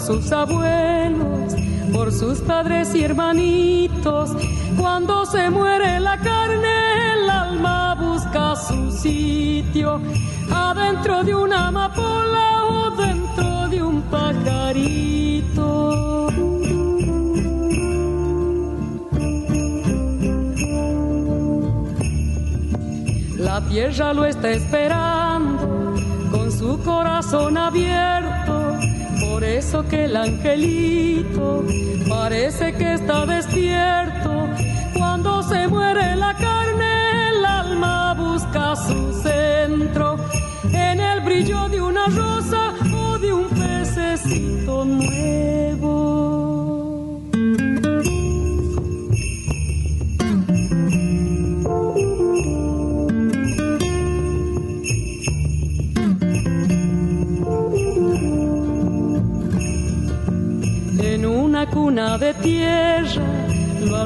Sus abuelos, por sus padres y hermanitos. Cuando se muere la carne, el alma busca su sitio, adentro de una amapola o dentro de un pajarito. La tierra lo está esperando con su corazón abierto por eso que el angelito parece que está despierto. Cuando se muere la carne,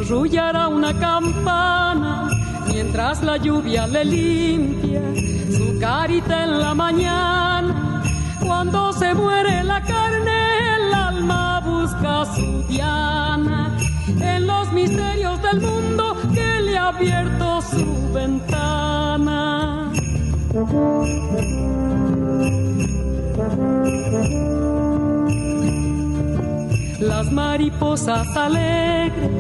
arrullará una campana mientras la lluvia le limpia su carita en la mañana. Cuando se muere la carne, el alma busca su diana en los misterios del mundo que le ha abierto su ventana las mariposas alegres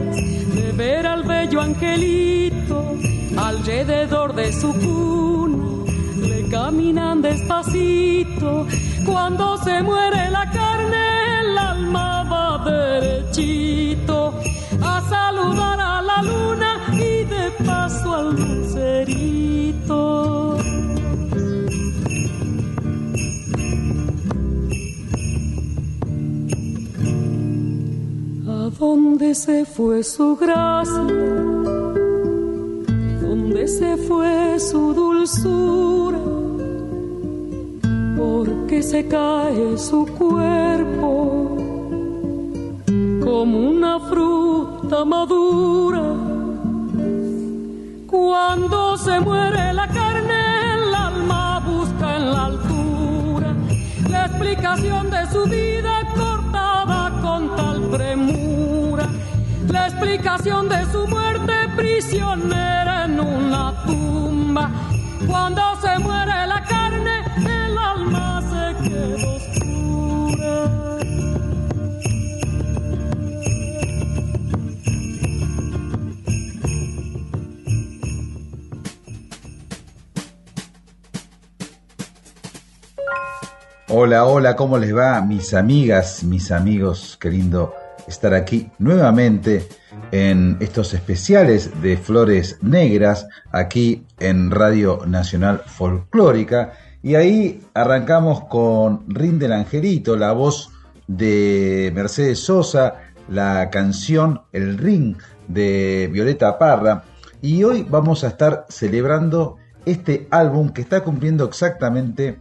ver al bello angelito alrededor de su cuna, le caminan despacito. Cuando se muere la ¿Dónde se fue su gracia? ¿Dónde se fue su dulzura? ¿Por qué se cae su cuerpo como una fruta madura? Explicación de su muerte prisionera en una tumba. Cuando se muere la carne, el alma se queda oscura. Hola, hola, ¿cómo les va? Mis amigas, mis amigos, qué lindo estar aquí nuevamente en estos especiales de Flores Negras, aquí en Radio Nacional Folclórica. Y ahí arrancamos con Rinde el Angelito, la voz de Mercedes Sosa, la canción El Ring de Violeta Parra. Y hoy vamos a estar celebrando este álbum que está cumpliendo exactamente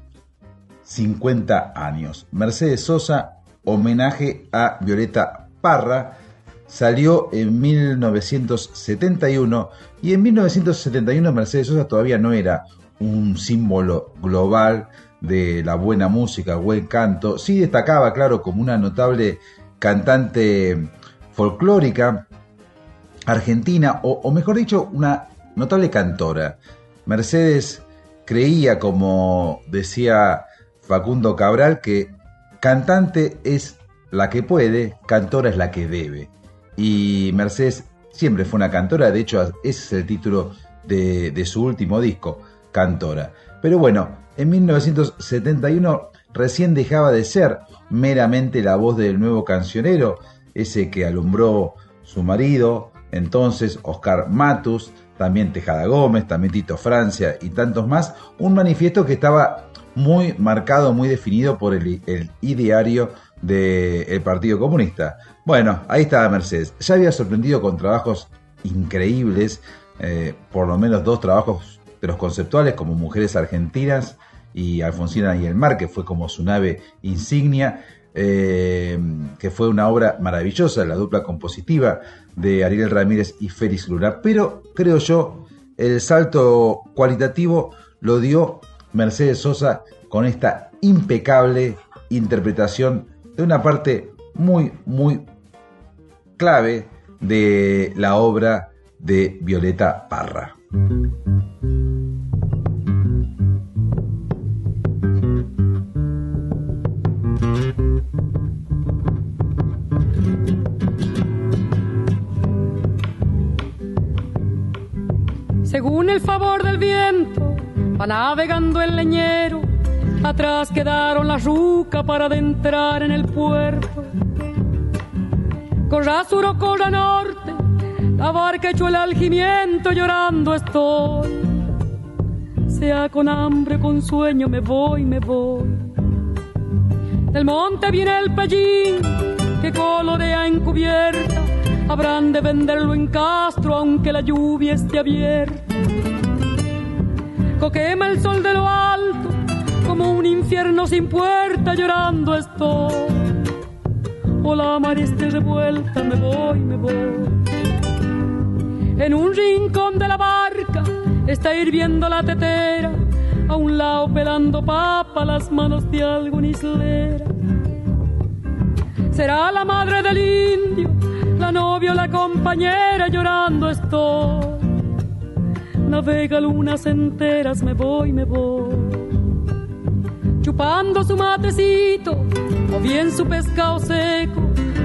50 años. Mercedes Sosa, homenaje a Violeta Parra salió en 1971 y en 1971 Mercedes Sosa todavía no era un símbolo global de la buena música, buen canto. Sí destacaba, claro, como una notable cantante folclórica argentina, o, o mejor dicho, una notable cantora. Mercedes creía, como decía Facundo Cabral, que cantante es la que puede, cantora es la que debe. Y Mercedes siempre fue una cantora, de hecho ese es el título de, su último disco, Cantora. Pero bueno, en 1971 recién dejaba de ser meramente la voz del nuevo cancionero, ese que alumbró su marido, entonces Oscar Matus, también Tejada Gómez, también Tito Francia y tantos más, un manifiesto que estaba muy marcado, muy definido por el, ideario del Partido Comunista. Bueno, ahí estaba Mercedes. Ya había sorprendido con trabajos increíbles, eh, por lo menos dos trabajos de los conceptuales como Mujeres Argentinas y Alfonsina y el Mar, que fue como su nave insignia, eh, que fue una obra maravillosa, la dupla compositiva de Ariel Ramírez y Félix Luna. Pero creo yo, el salto cualitativo lo dio Mercedes Sosa con esta impecable interpretación de una parte muy, muy clave de la obra de Violeta Parra. Según el favor del viento, va navegando el leñero. Atrás quedaron las rucas para adentrar en el puerto. Corra sur o corra norte, la barca echó el algimiento, llorando estoy. Sea con hambre con sueño, me voy, me voy. Del monte viene el pellín que colorea encubierta habrán de venderlo en Castro aunque la lluvia esté abierta. Coquema el sol de lo alto, como un infierno sin puerta, llorando estoy. O la mar esté revuelta, me voy, me voy. En un rincón de la barca está hirviendo la tetera, a un lado pelando papa las manos de algún islera. Será la madre del indio la novia la compañera llorando estoy. Navega lunas enteras, me voy, me voy. Chupando su matecito, o bien su pescado seco,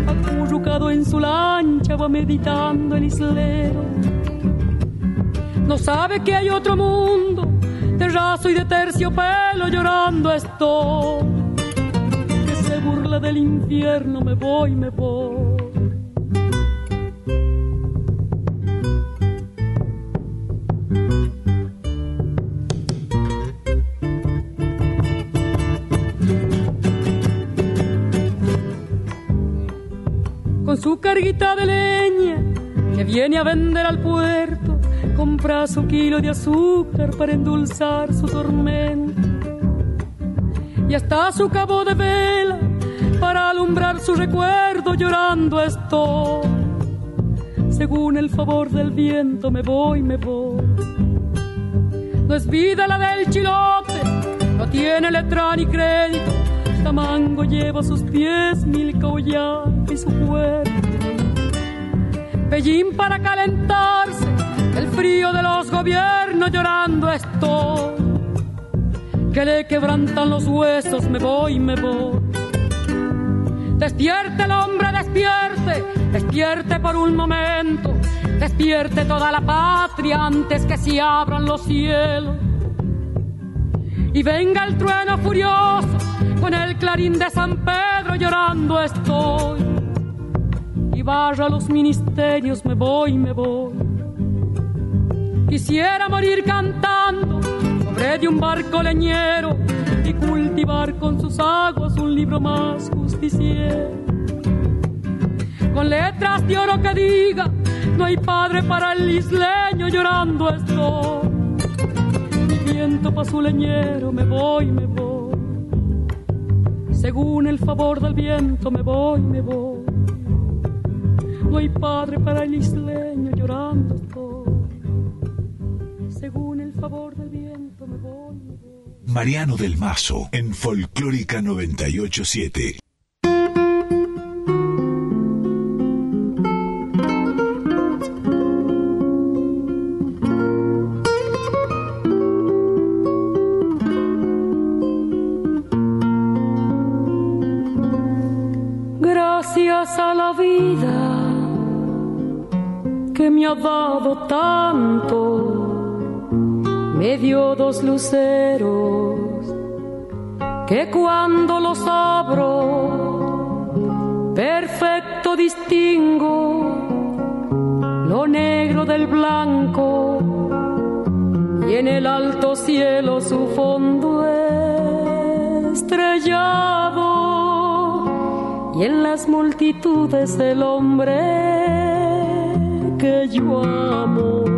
acurrucado en su lancha va meditando el islero. No sabe que hay otro mundo, de raso y de terciopelo llorando estoy. Que se burla del infierno, me voy, me voy. Carguita de leña que viene a vender al puerto, compra su kilo de azúcar para endulzar su tormento. Y hasta su cabo de vela para alumbrar su recuerdo llorando estoy. Según el favor del viento me voy, me voy. No es vida la del chilote, no tiene letra ni crédito. Tamango lleva a sus pies mil collar y su cuerpo. Para calentarse, el frío de los gobiernos llorando estoy. Que le quebrantan los huesos, me voy, me voy. Despierte el hombre, despierte, despierte por un momento, despierte toda la patria antes que se abran los cielos. Y venga el trueno furioso, con el clarín de San Pedro llorando estoy los ministerios, me voy, me voy. Quisiera morir cantando sobre de un barco leñero y cultivar con sus aguas un libro más justiciero. Con letras de oro que diga, no hay padre para el isleño llorando estoy. Mi viento pa' su leñero, me voy, me voy. Según el favor del viento, me voy, me voy no hay padre para el isleño llorando Según el favor del viento me voy. Mariano del Mazo en Folclórica 987. Que cuando los abro, perfecto distingo lo negro del blanco y en el alto cielo su fondo estrellado y en las multitudes el hombre que yo amo.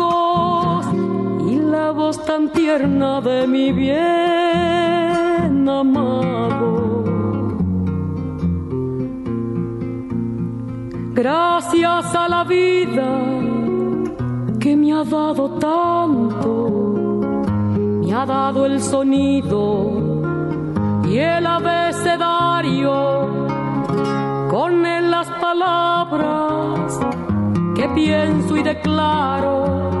tan tierna de mi bien amado. Gracias a la vida que me ha dado tanto, me ha dado el sonido y el abecedario, con él las palabras que pienso y declaro,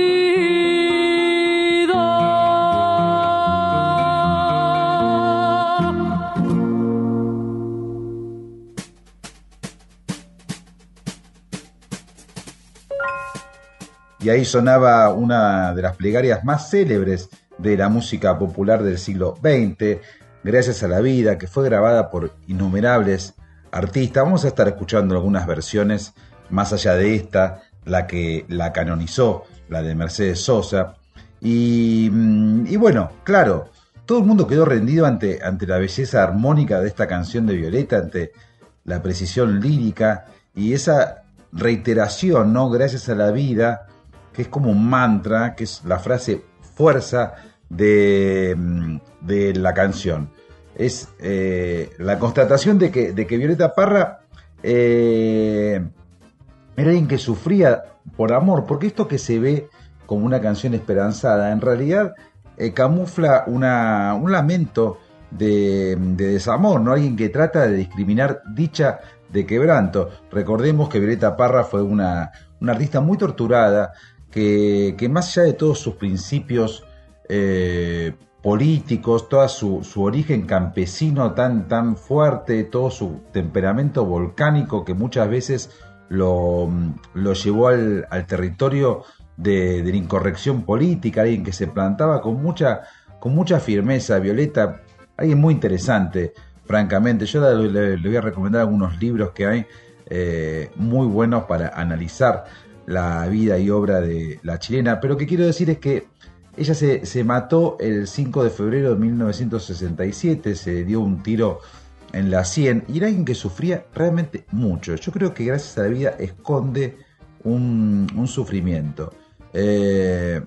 Y ahí sonaba una de las plegarias más célebres de la música popular del siglo XX, Gracias a la vida, que fue grabada por innumerables artistas. Vamos a estar escuchando algunas versiones más allá de esta, la que la canonizó, la de Mercedes Sosa. Y, mm, bueno, claro, todo el mundo quedó rendido ante, ante la belleza armónica de esta canción de Violeta, ante la precisión lírica y esa reiteración, ¿no? Gracias a la vida, que es como un mantra, que es la frase fuerza de, mm, la canción. Es eh, la constatación de que, de que Violeta Parra eh, era alguien que sufría por amor, porque esto que se ve como una canción esperanzada, en realidad eh, camufla una, un lamento de, desamor, ¿no? Alguien que trata de discriminar dicha de quebranto. Recordemos que Violeta Parra fue una, una artista muy torturada, que, más allá de todos sus principios eh, políticos, todo su, origen campesino tan, tan fuerte, todo su temperamento volcánico que muchas veces lo, llevó al, territorio de, la incorrección política, alguien que se plantaba con mucha, con mucha firmeza, Violeta, alguien muy interesante, francamente. Yo le, voy a recomendar algunos libros que hay eh, muy buenos para analizar la vida y obra de la chilena, pero lo que quiero decir es que ella se, mató el 5 de febrero de 1967, se dio un tiro en la 100 y era alguien que sufría realmente mucho. Yo creo que gracias a la vida esconde un, sufrimiento. Eh,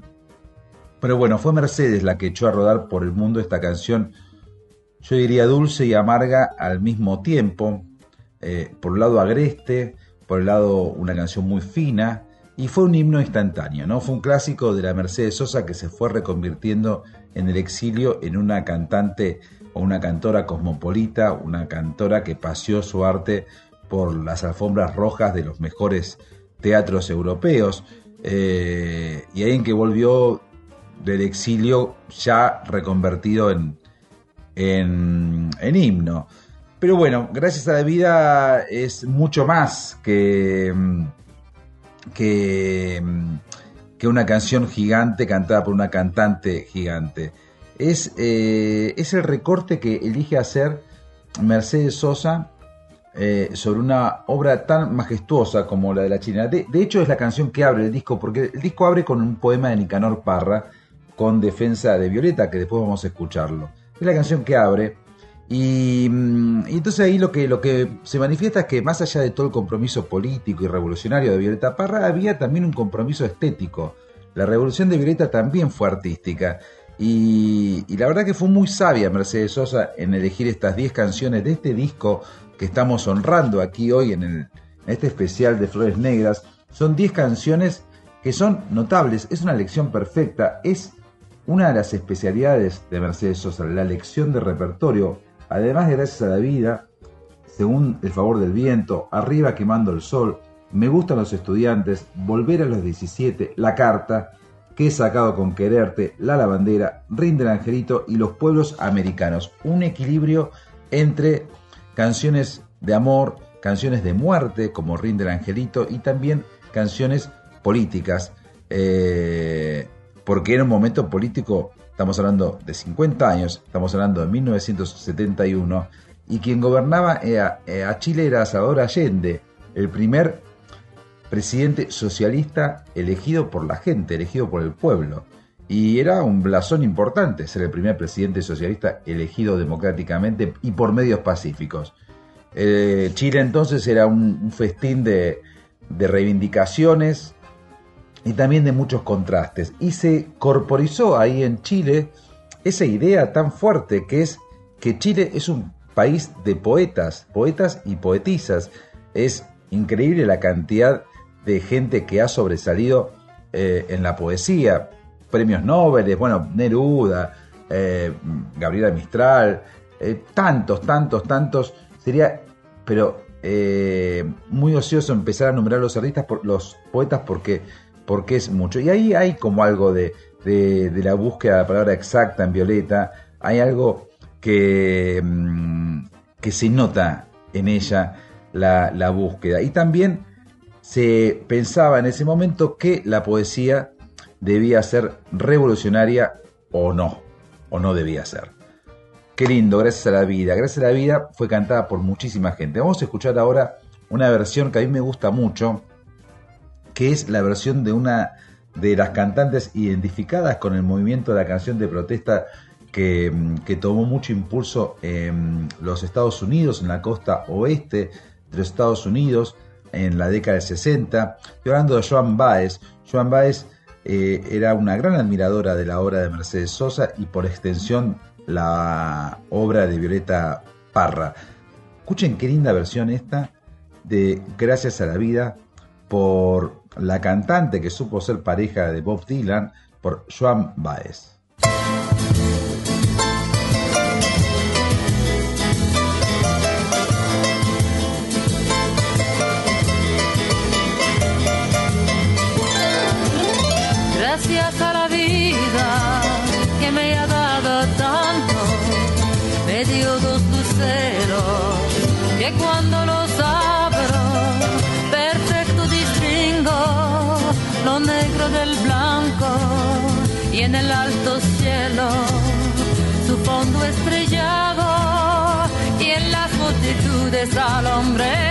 pero bueno, fue Mercedes la que echó a rodar por el mundo esta canción, yo diría dulce y amarga al mismo tiempo. Eh, por el lado agreste, por el lado una canción muy fina, y fue un himno instantáneo, ¿no? Fue un clásico de la Mercedes Sosa que se fue reconvirtiendo en el exilio en una cantante o una cantora cosmopolita, una cantora que paseó su arte por las alfombras rojas de los mejores teatros europeos, eh, y alguien que volvió del exilio ya reconvertido en, en, en himno. Pero bueno, gracias a la vida es mucho más que que, que una canción gigante cantada por una cantante gigante. Es, eh, es el recorte que elige hacer Mercedes Sosa eh, sobre una obra tan majestuosa como la de la China. De, hecho, es la canción que abre el disco, porque el disco abre con un poema de Nicanor Parra, con Defensa de Violeta, que después vamos a escucharlo. Es la canción que abre Mm, y, entonces ahí lo que, lo que se manifiesta es que más allá de todo el compromiso político y revolucionario de Violeta Parra, había también un compromiso estético. La revolución de Violeta también fue artística. Y, la verdad que fue muy sabia Mercedes Sosa en elegir estas 10 canciones de este disco que estamos honrando aquí hoy en, en este especial de Flores Negras. Son 10 canciones que son notables, es una lección perfecta, es una de las especialidades de Mercedes Sosa, la lección de repertorio Además de gracias a la vida, según el favor del viento, arriba quemando el sol, me gustan los estudiantes, volver a los 17, la carta, que he sacado con quererte, la lavandera, rinde el angelito y los pueblos americanos. Un equilibrio entre canciones de amor, canciones de muerte, como rinde el angelito, y también canciones políticas. Eh, porque era un momento político Estamos hablando de 50 años, estamos hablando de 1971, y quien gobernaba eh, eh, a Chile era Salvador Allende, el primer presidente socialista elegido por la gente, elegido por el pueblo. Y era un blasón importante ser el primer presidente socialista elegido democráticamente y por medios pacíficos. Eh, Chile entonces era un, festín de reivindicaciones, y también de muchos contrastes. Y se corporizó ahí en Chile esa idea tan fuerte que es que Chile es un país de poetas, poetas y poetisas. Es increíble la cantidad de gente que ha sobresalido eh, en la poesía. Premios Nobel, bueno, Neruda, eh, Gabriela Mistral, eh, tantos, tantos, tantos. Sería, pero muy ocioso empezar a nombrar los artistas, por, los poetas, porque porque es mucho. Y ahí hay como algo de, la búsqueda de la palabra exacta en Violeta, hay algo que, mm, que se nota en ella la, búsqueda. Y también se pensaba en ese momento que la poesía debía ser revolucionaria o no, o no debía ser. Qué lindo, gracias a la vida. Gracias a la vida fue cantada por muchísima gente. Vamos a escuchar ahora una versión que a mí me gusta mucho, que es la versión de una de las cantantes identificadas con el movimiento de la canción de protesta que, mm, tomó mucho impulso en los Estados Unidos, en la costa oeste de los Estados Unidos, en la década del 60. Estoy hablando de Joan Baez. Joan Baez eh, era una gran admiradora de la obra de Mercedes Sosa y por extensión la obra de Violeta Parra. Escuchen qué linda versión esta de Gracias a la vida por la cantante que supo ser pareja de Bob Dylan por Joan Baez. en el alto cielo su fondo estrellado y en las multitudes al hombre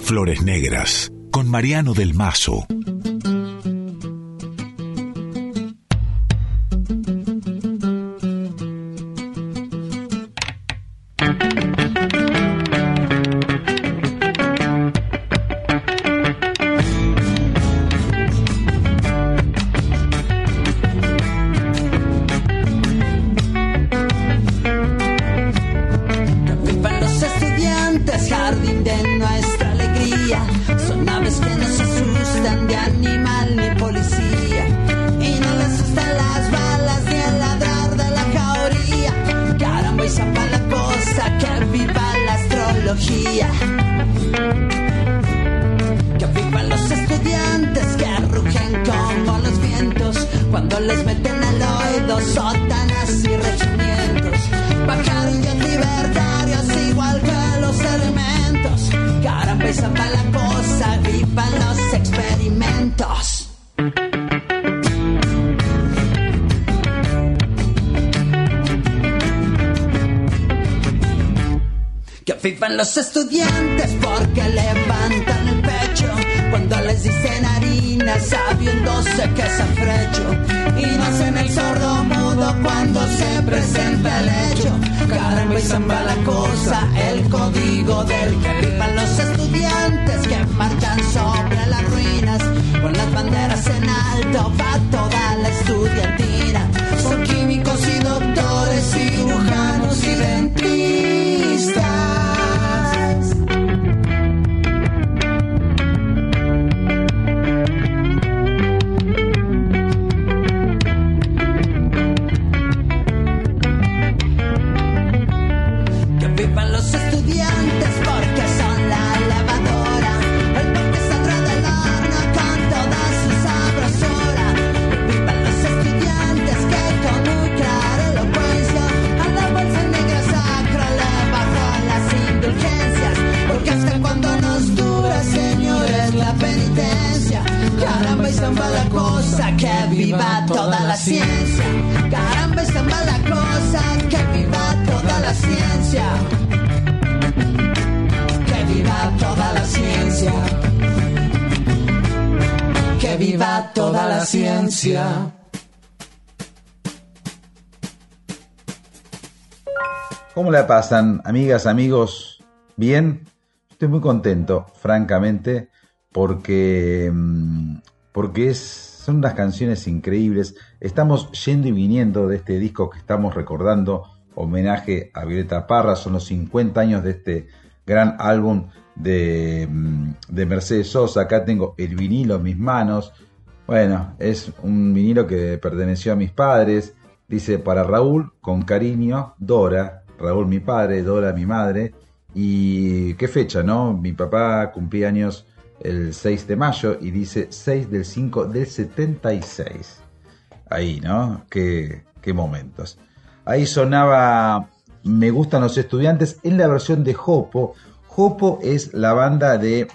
Flores Negras con Mariano del Mazo. ¿Cómo la pasan, amigas, amigos? ¿Bien? Estoy muy contento, francamente, porque, mm, porque es, son unas canciones increíbles. Estamos yendo y viniendo de este disco que estamos recordando, homenaje a Violeta Parra, son los 50 años de este gran álbum de, mm, de Mercedes Sosa. Acá tengo el vinilo en mis manos. Bueno, es un vinilo que perteneció a mis padres. Dice para Raúl, con cariño, Dora. Raúl mi padre, Dora mi madre. Y qué fecha, ¿no? Mi papá cumplía años el 6 de mayo y dice 6 del 5 del 76. Ahí, ¿no? Qué, qué momentos. Ahí sonaba Me gustan los estudiantes en la versión de Jopo. Jopo es la banda de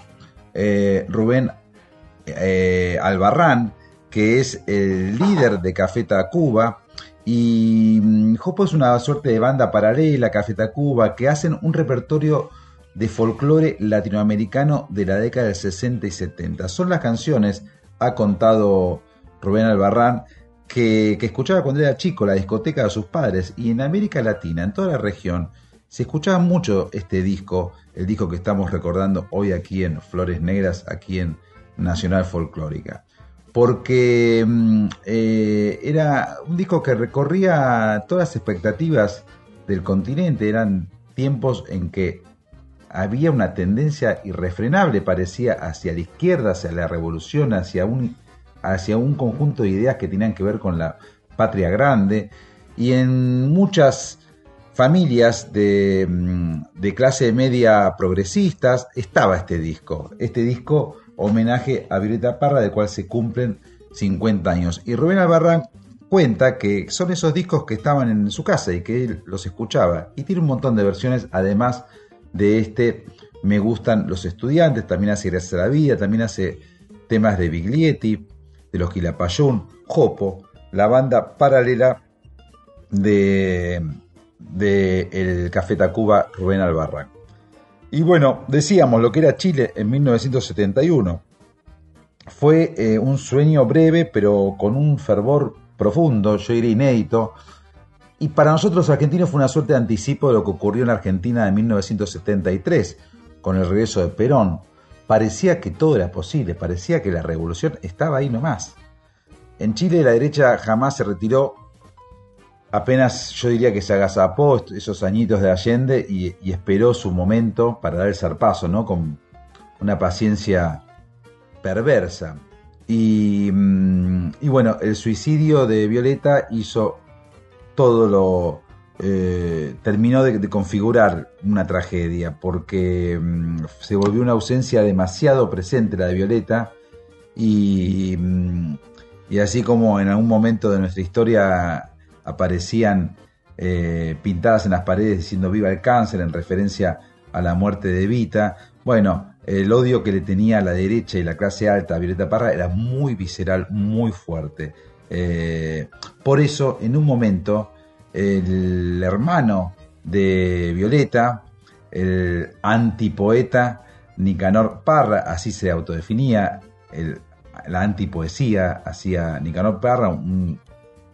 eh, Rubén eh, Albarrán, que es el líder de Café Tacuba. Y mm, Jopo es una suerte de banda paralela, Café Tacuba, que hacen un repertorio de folclore latinoamericano de la década del 60 y 70. Son las canciones, ha contado Rubén Albarrán, que, que, escuchaba cuando era chico, la discoteca de sus padres, y en América Latina, en toda la región, se escuchaba mucho este disco, el disco que estamos recordando hoy aquí en Flores Negras, aquí en Nacional Folclórica. Porque mm, eh, era un disco que recorría todas las expectativas del continente, eran tiempos en que había una tendencia irrefrenable, parecía, hacia la izquierda, hacia la revolución, hacia un, conjunto de ideas que tenían que ver con la patria grande. Y en muchas familias de, mm, de clase media progresistas estaba este disco. Este disco homenaje a Violeta Parra, del cual se cumplen 50 años. Y Rubén Albarrán cuenta que son esos discos que estaban en su casa y que él los escuchaba. Y tiene un montón de versiones, además de este Me gustan los estudiantes, también hace Gracias a la Vida, también hace temas de Biglietti, de los Quilapayún, Jopo, la banda paralela de, el Café Tacuba Rubén Albarrán. Y bueno, decíamos lo que era Chile en 1971. Fue eh, un sueño breve, pero con un fervor profundo, yo diría inédito, y para nosotros argentinos fue una suerte de anticipo de lo que ocurrió en Argentina en 1973, con el regreso de Perón. Parecía que todo era posible, parecía que la revolución estaba ahí nomás. En Chile la derecha jamás se retiró, apenas yo diría que se agazapó esos añitos de Allende y, esperó su momento para dar el zarpazo, ¿no? Con una paciencia perversa. Y, mm, y, bueno, el suicidio de Violeta hizo todo lo... Eh, terminó de, de, configurar una tragedia porque mm, se volvió una ausencia demasiado presente la de Violeta y, mm, y, así como en algún momento de nuestra historia aparecían eh, pintadas en las paredes diciendo viva el cáncer en referencia a la muerte de Evita, bueno, el odio que le tenía la derecha y la clase alta a Violeta Parra era muy visceral, muy fuerte. Eh, por eso, en un momento, el hermano de Violeta, el antipoeta Nicanor Parra, así se autodefinía, la antipoesía, hacía Nicanor Parra, un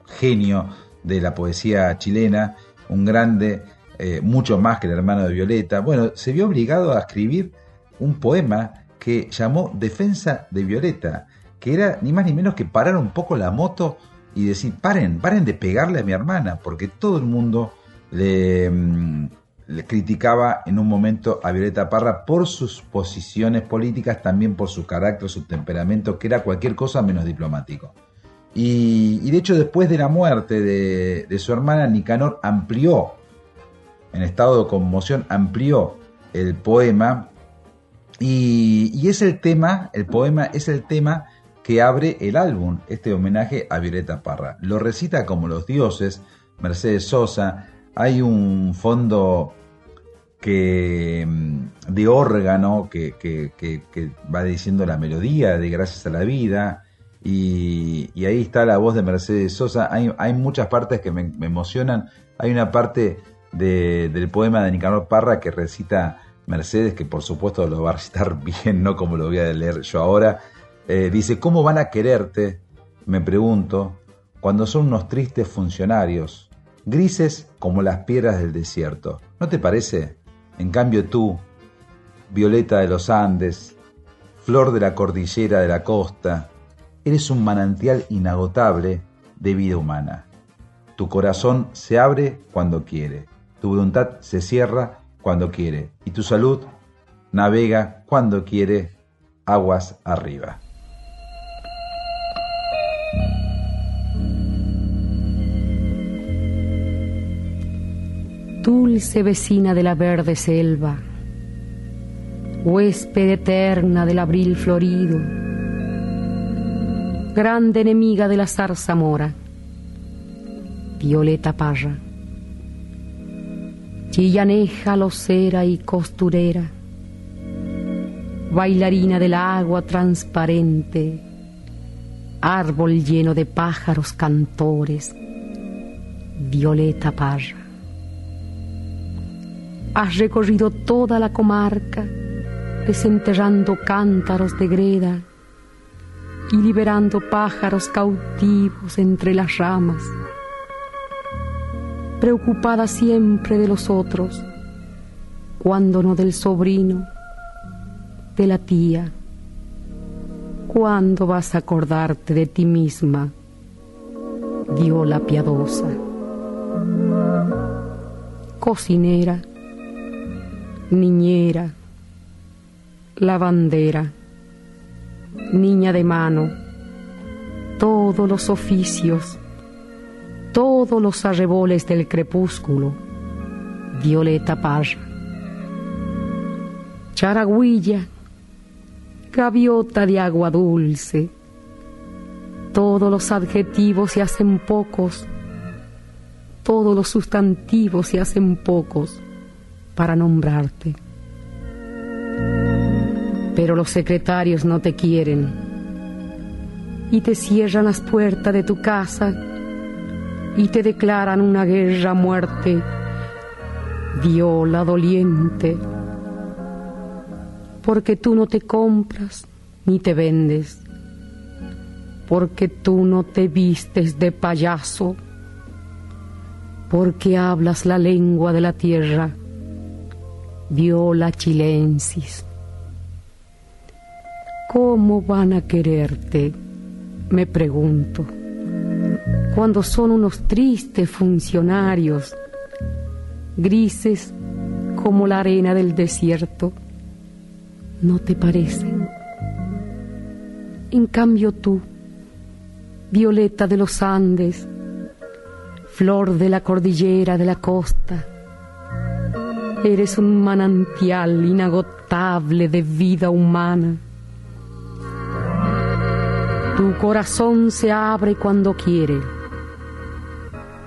genio de la poesía chilena, un grande, eh, mucho más que el hermano de Violeta. Bueno, se vio obligado a escribir un poema que llamó Defensa de Violeta, que era ni más ni menos que parar un poco la moto y decir, paren, paren de pegarle a mi hermana, porque todo el mundo le, mm, le, criticaba en un momento a Violeta Parra por sus posiciones políticas, también por su carácter, su temperamento, que era cualquier cosa menos diplomático. Y, de hecho, después de la muerte de, su hermana, Nicanor amplió, en estado de conmoción, amplió el poema. Y, y es el tema, el poema es el tema que abre el álbum, este homenaje a Violeta Parra. Lo recita como los dioses, Mercedes Sosa, hay un fondo que, mm, de órgano que, que, que, va diciendo la melodía de Gracias a la Vida, y, ahí está la voz de Mercedes Sosa. Hay, muchas partes que me, emocionan. Hay una parte de, del poema de Nicanor Parra que recita Mercedes, que por supuesto lo va a recitar bien, no como lo voy a leer yo ahora, eh, dice, ¿cómo van a quererte me pregunto, cuando son unos tristes funcionarios, grises como las piedras del desierto. ¿No te parece? En cambio tú, violeta de los Andes, flor de la cordillera de la costa, eres un manantial inagotable de vida humana. Tu corazón se abre cuando quiere, tu voluntad se cierra cuando quiere y tu salud navega cuando quiere aguas arriba. Dulce vecina de la verde selva, huésped eterna del abril florido, grande enemiga de la zarzamora, Violeta Parra, chillaneja, locera y costurera, bailarina del agua transparente, árbol lleno de pájaros cantores, Violeta Parra. Has recorrido toda la comarca, desenterrando cántaros de greda y liberando pájaros cautivos entre las ramas, preocupada siempre de los otros, cuando no del sobrino, de la tía. ¿Cuándo vas a acordarte de ti misma? Viola piadosa. Cocinera, niñera, lavandera, niña de mano, todos los oficios, todos los arreboles del crepúsculo, Violeta Parra. Charagüilla, gaviota de agua dulce. Todos los adjetivos se hacen pocos, todos los sustantivos se hacen pocos para nombrarte. Pero los secretarios no te quieren y te cierran las puertas de tu casa y te declaran una guerra a muerte, viola doliente porque tú no te compras ni te vendes, porque tú no te vistes de payaso, porque hablas la lengua de la tierra, viola chilensis. ¿Cómo van a quererte? Me pregunto, cuando son unos tristes funcionarios, grises como la arena del desierto ¿no te parece? En cambio tú, violeta de los Andes, flor de la cordillera de la costa, eres un manantial inagotable de vida humana. Tu corazón se abre cuando quiere,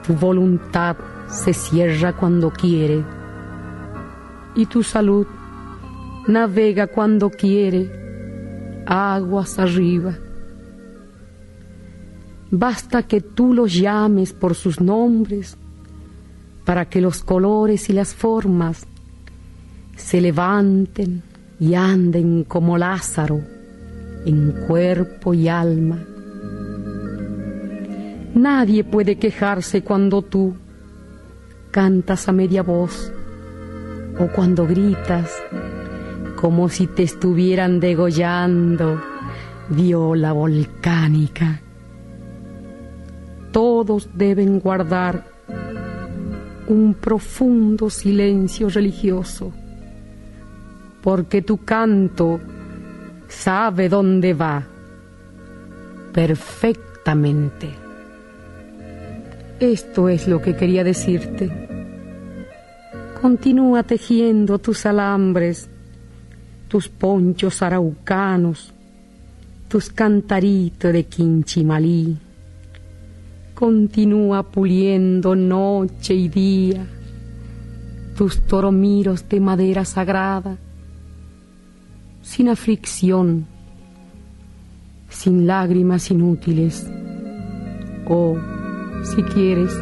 tu voluntad se cierra cuando quiere. Y tu salud navega cuando quiere, aguas arriba. Basta que tú los llames por sus nombres para que los colores y las formas se levanten y anden como Lázaro en cuerpo y alma. Nadie puede quejarse cuando tú cantas a media voz o cuando gritas como si te estuvieran degollando, viola volcánica. Todos deben guardar un profundo silencio religioso, porque tu canto sabe dónde va perfectamente. Esto es lo que quería decirte. Continúa tejiendo tus alambres tus ponchos araucanos, tus cantaritos de quinchimalí. Continúa puliendo noche y día tus toromiros de madera sagrada, sin aflicción, sin lágrimas inútiles, o, si quieres,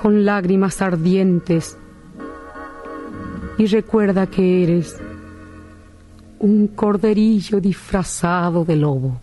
con lágrimas ardientes, y recuerda que eres un corderillo disfrazado de lobo.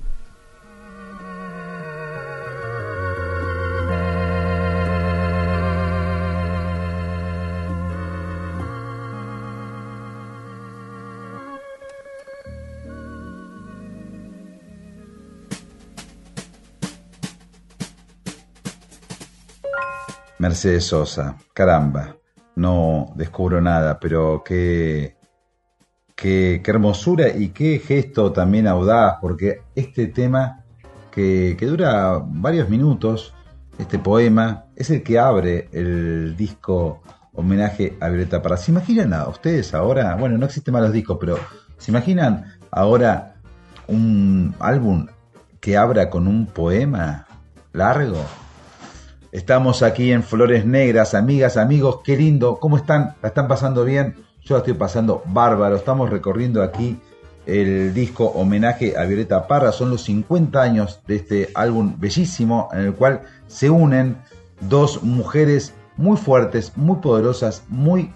Mercedes Sosa. Caramba, no descubro nada, pero qué, qué, qué hermosura y qué gesto también audaz, porque este tema que, que dura varios minutos, este poema, es el que abre el disco homenaje a Violeta Parra. ¿Se imaginan a ustedes ahora? Bueno, no existen malos discos, pero ¿se imaginan ahora un álbum que abra con un poema largo? Estamos aquí en Flores Negras, amigas, amigos, qué lindo, ¿cómo están? ¿La están pasando bien? Yo la estoy pasando bárbaro, estamos recorriendo aquí el disco homenaje a Violeta Parra, son los 50 años de este álbum bellísimo en el cual se unen dos mujeres muy fuertes, muy poderosas, muy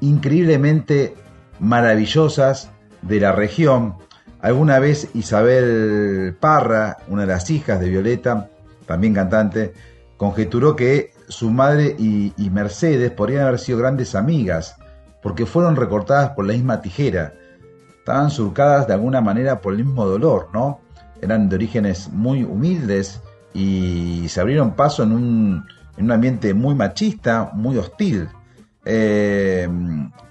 increíblemente maravillosas de la región. Alguna vez Isabel Parra, una de las hijas de Violeta, también cantante, conjeturó que su madre y, Mercedes podrían haber sido grandes amigas, porque fueron recortadas por la misma tijera. Estaban surcadas de alguna manera por el mismo dolor, ¿no? Eran de orígenes muy humildes y se abrieron paso en un, en un ambiente muy machista, muy hostil. Eh,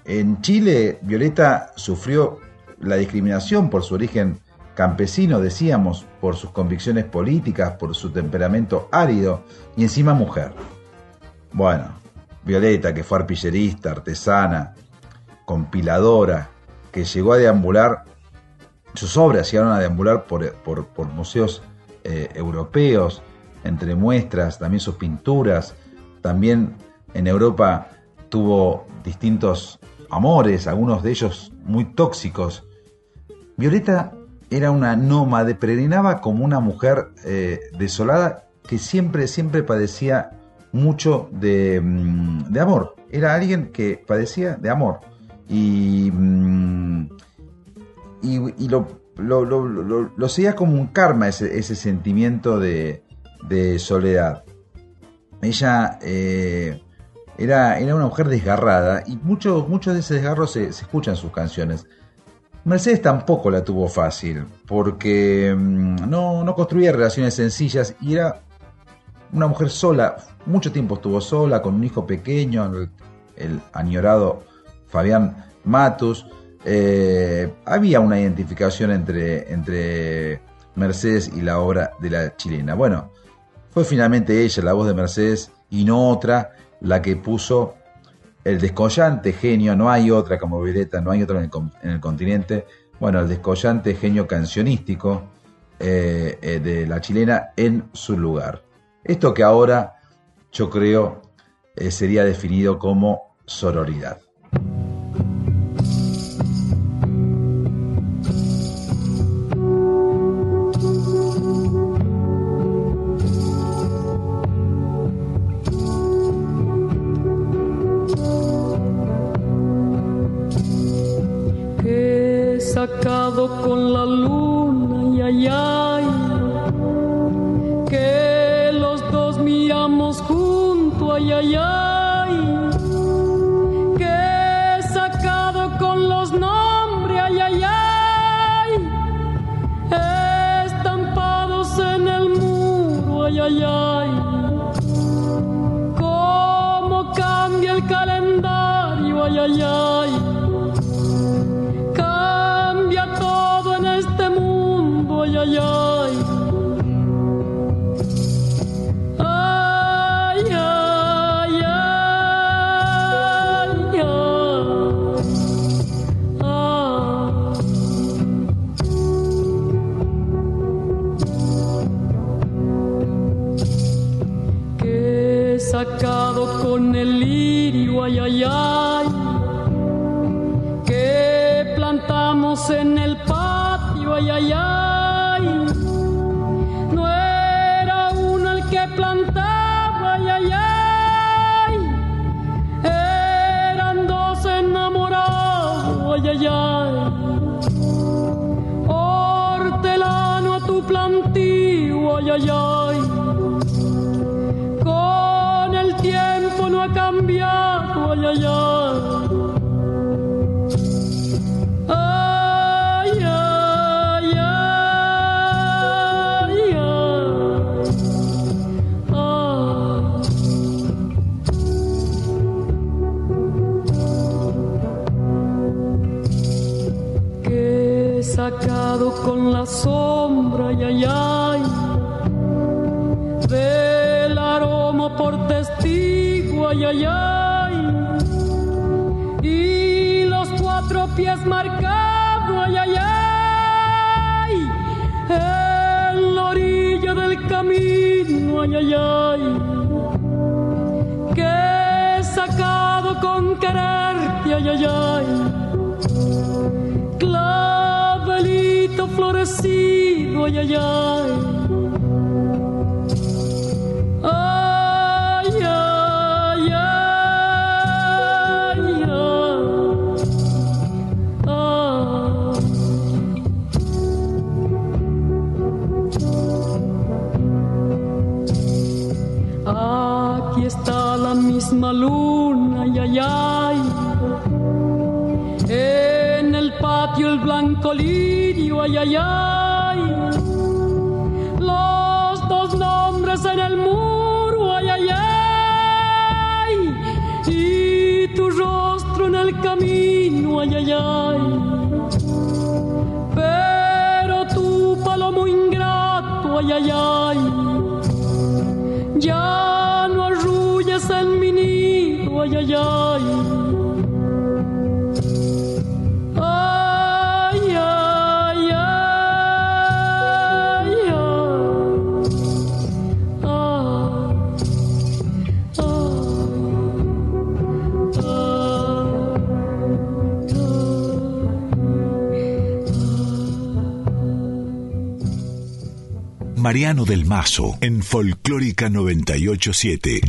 en Chile, Violeta sufrió la discriminación por su origen campesino, decíamos, por sus convicciones políticas, por su temperamento árido y encima mujer. Bueno, Violeta, que fue arpillerista, artesana, compiladora, que llegó a deambular, sus obras llegaron a deambular por, por, museos eh, europeos, entre muestras, también sus pinturas, también en Europa tuvo distintos amores, algunos de ellos muy tóxicos. Violeta era una nómade, peregrinaba como una mujer eh, desolada que siempre, siempre padecía mucho de, mm, amor. Era alguien que padecía de amor. Y, mm, y, lo, lo, lo, seguía como un karma ese, ese sentimiento de, de soledad. Ella eh, era, era, una mujer desgarrada y muchos mucho de ese desgarro se, se escuchan en sus canciones. Mercedes tampoco la tuvo fácil, porque mm, no, no, construía relaciones sencillas y era una mujer sola, mucho tiempo estuvo sola, con un hijo pequeño, el, añorado Fabián Matus. Eh, había una identificación entre, entre Mercedes y la obra de la chilena. Bueno, fue finalmente ella, la voz de Mercedes, y no otra, la que puso el descollante genio, no hay otra como Violeta, no hay otra en el, continente, bueno, el descollante genio cancionístico eh, eh, de la chilena en su lugar. Esto que ahora yo creo eh, sería definido como sororidad. 呀。Del Mazo en Folclórica 987.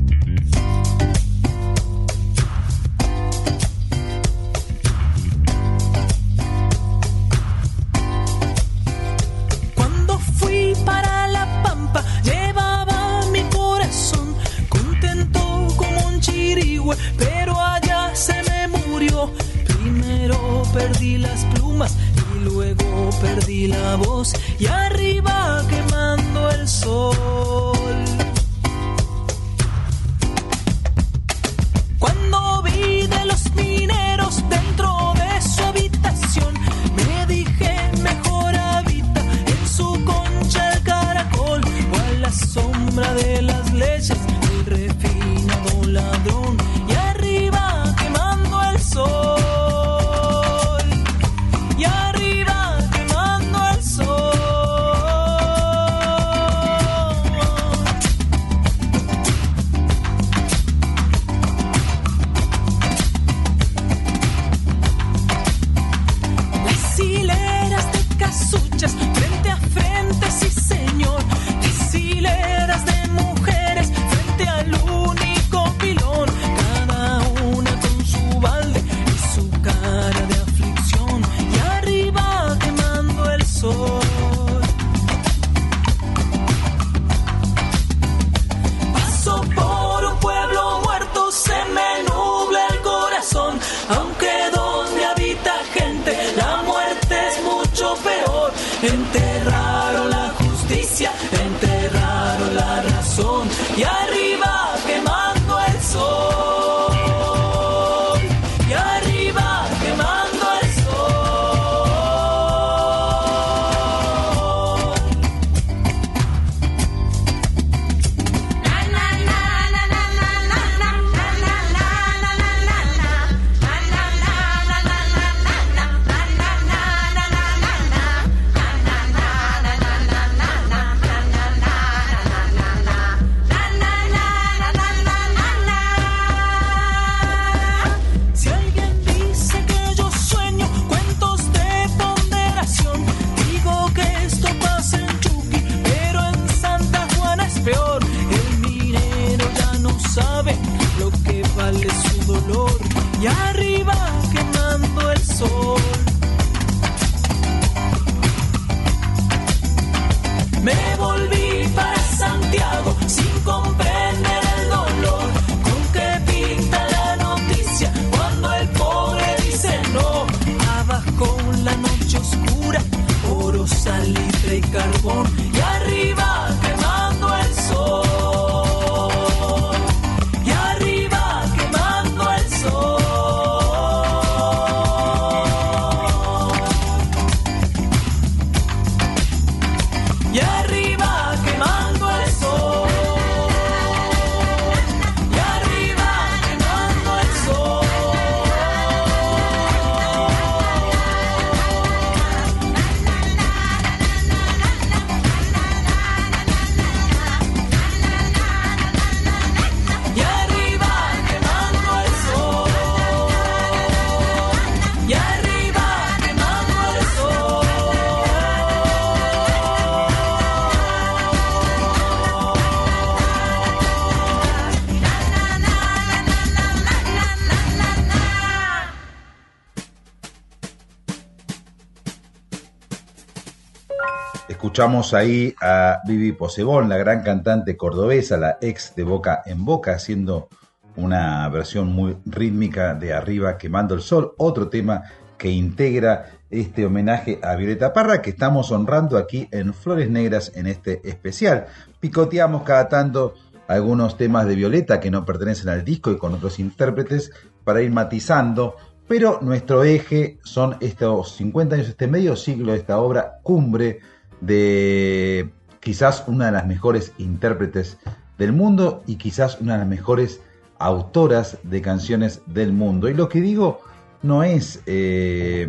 Escuchamos ahí a Vivi Posebón, la gran cantante cordobesa, la ex de Boca en Boca, haciendo una versión muy rítmica de Arriba quemando el sol, otro tema que integra este homenaje a Violeta Parra que estamos honrando aquí en Flores Negras en este especial. Picoteamos cada tanto algunos temas de Violeta que no pertenecen al disco y con otros intérpretes para ir matizando, pero nuestro eje son estos 50 años, este medio siglo de esta obra cumbre de quizás una de las mejores intérpretes del mundo y quizás una de las mejores autoras de canciones del mundo. Y lo que digo no es, eh,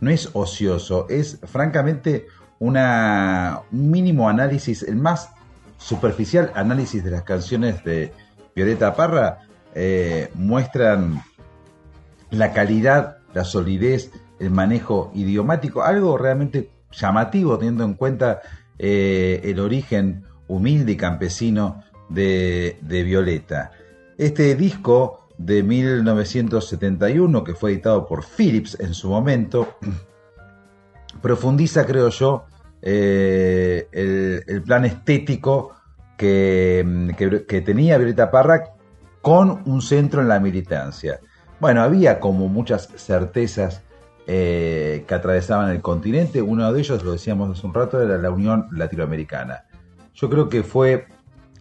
no es ocioso, es francamente una, un mínimo análisis, el más superficial análisis de las canciones de Violeta Parra eh, muestran la calidad, la solidez, el manejo idiomático, algo realmente llamativo teniendo en cuenta eh, el origen humilde y campesino de, Violeta. Este disco de 1971, que fue editado por Philips en su momento, profundiza, creo yo, eh, el, plan estético que, que, tenía Violeta Parra con un centro en la militancia. Bueno, había como muchas certezas eh, que atravesaban el continente. Uno de ellos, lo decíamos hace un rato, era la Unión Latinoamericana. Yo creo que fue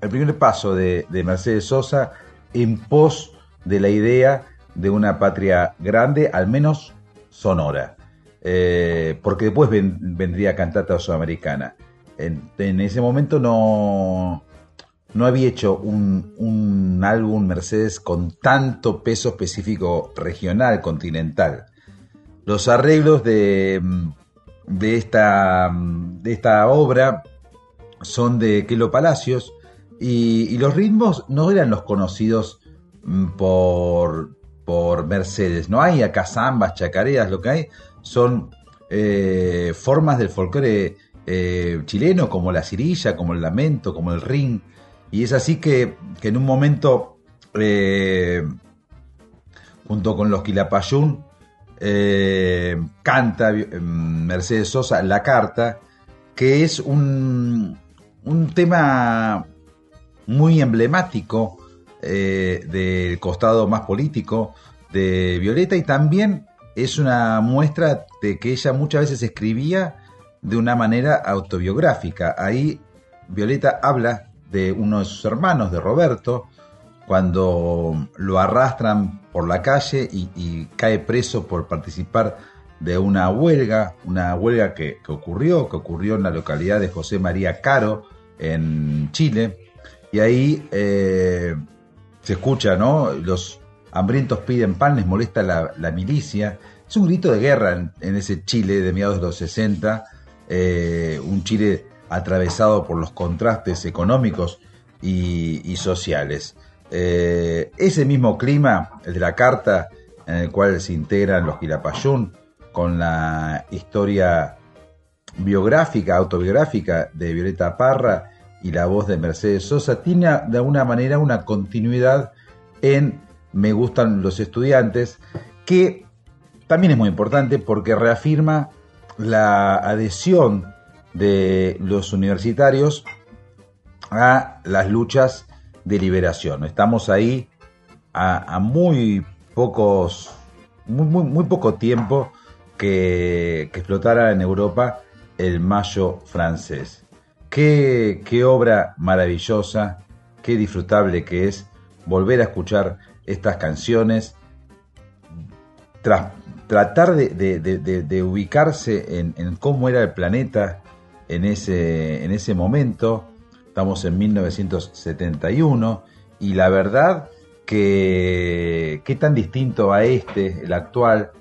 el primer paso de, de Mercedes Sosa en pos de la idea de una patria grande, al menos sonora. Eh, porque después vendría Cantata Sudamericana. En, en, ese momento no, no había hecho un, un, álbum Mercedes con tanto peso específico regional, continental. Los arreglos de, de, esta, de esta obra son de Kelo Palacios, y, los ritmos no eran los conocidos mm, por, por Mercedes. No hay acá zambas, chacareas, lo que hay son eh, formas del folclore eh, chileno, como la cirilla, como el lamento, como el ring. Y es así que, en un momento, eh, junto con los Quilapayún, canta Mercedes Sosa La Carta, que es un, un tema muy emblemático eh, del costado más político de Violeta y también es una muestra de que ella muchas veces escribía de una manera autobiográfica. Ahí Violeta habla de uno de sus hermanos, de Roberto, cuando lo arrastran por la calle y, cae preso por participar de una huelga, una huelga que, ocurrió, que ocurrió en la localidad de José María Caro, en Chile, y ahí eh, se escucha, ¿no? Los hambrientos piden pan, les molesta la, milicia. Es un grito de guerra en, ese Chile de mediados de los 60, eh, un Chile atravesado por los contrastes económicos y, sociales. Eh, ese mismo clima, el de la carta, en el cual se integran los Quilapayún, con la historia biográfica, autobiográfica de Violeta Parra, y la voz de Mercedes Sosa tiene de alguna manera una continuidad en Me gustan los estudiantes, que también es muy importante porque reafirma la adhesión de los universitarios a las luchas de liberación. Estamos ahí a, muy pocos, muy, muy, poco tiempo que, explotara en Europa el mayo francés. Qué, obra maravillosa, qué disfrutable que es volver a escuchar estas canciones, tratar de, ubicarse en, cómo era el planeta en ese, en ese momento. Estamos en 1971 y la verdad que qué tan distinto a este, el actual,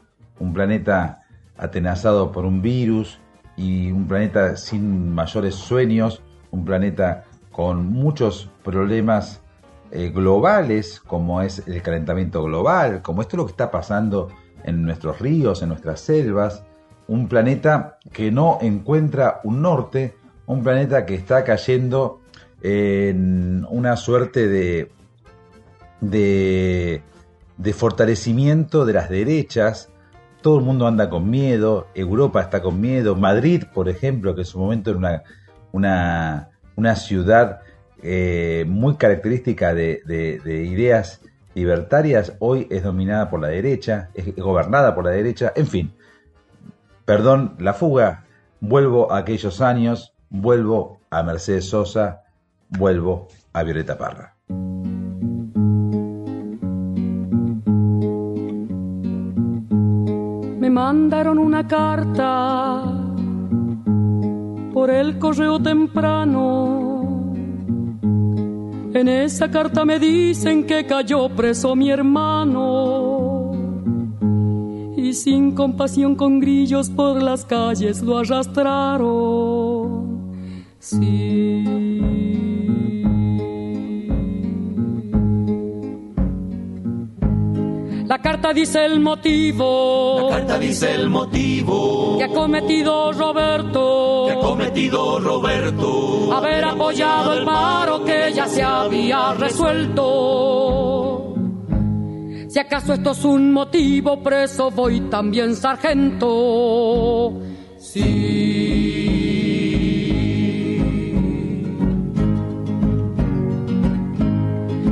un planeta atenazado por un virus, y un planeta sin mayores sueños, un planeta con muchos problemas eh, globales, como es el calentamiento global, como esto es lo que está pasando en nuestros ríos, en nuestras selvas, un planeta que no encuentra un norte, un planeta que está cayendo en una suerte de, de, fortalecimiento de las derechas, todo el mundo anda con miedo, Europa está con miedo, Madrid, por ejemplo, que en su momento era una, una, una ciudad eh, muy característica de, de, ideas libertarias, hoy es dominada por la derecha, es gobernada por la derecha, en fin, perdón la fuga, vuelvo a aquellos años, vuelvo a Mercedes Sosa, vuelvo a Violeta Parra. Me mandaron una carta por el correo temprano. En esa carta me dicen que cayó preso mi hermano. Y sin compasión con grillos por las calles lo arrastraron. Sí. La carta dice el motivo. La carta dice el motivo. Que ha cometido Roberto. Que ha cometido Roberto. Haber apoyado el paro que ya se había resuelto. Si acaso esto es un motivo, preso voy también, sargento. Sí.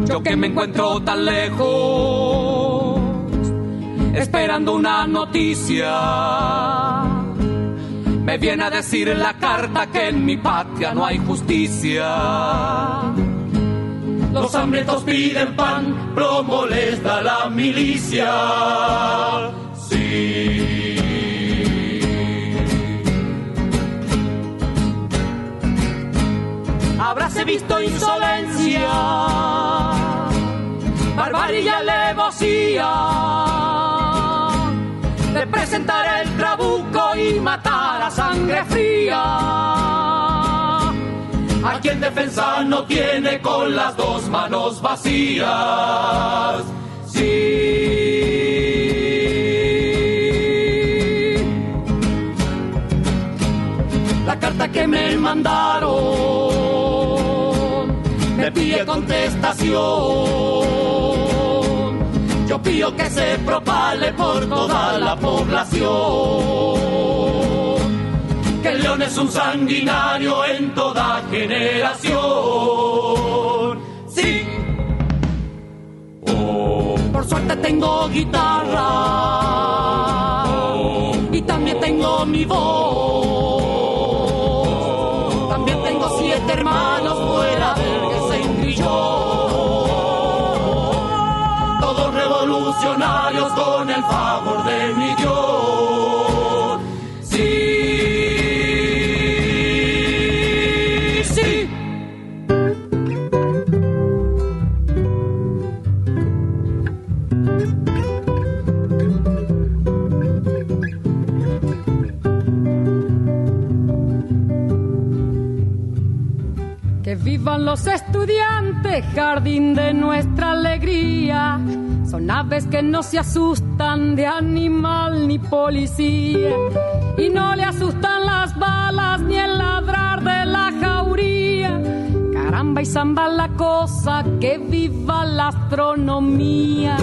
Yo que me encuentro tan lejos esperando una noticia. Me viene a decir en la carta que en mi patria no hay justicia. Los hambrientos piden pan, plomo les la milicia. Sí. Habráse visto insolencia, barbarie y alevosía de presentar el trabuco y matar a sangre fría. A quien defensa no tiene con las dos manos vacías. Sí. La carta que me mandaron me pide contestación pido que se propale por toda la población. Que el león es un sanguinario en toda generación. Sí. Por suerte tengo guitarra. Y también tengo mi voz. También tengo siete hermanos con el favor de mi Dios. Sí, sí. Que vivan los estudiantes, jardín de nuestra alegría son aves que no se asustan de animal ni policía y no le asustan las balas ni el ladrar de la jauría. Caramba y zamba la cosa, que viva la astronomía.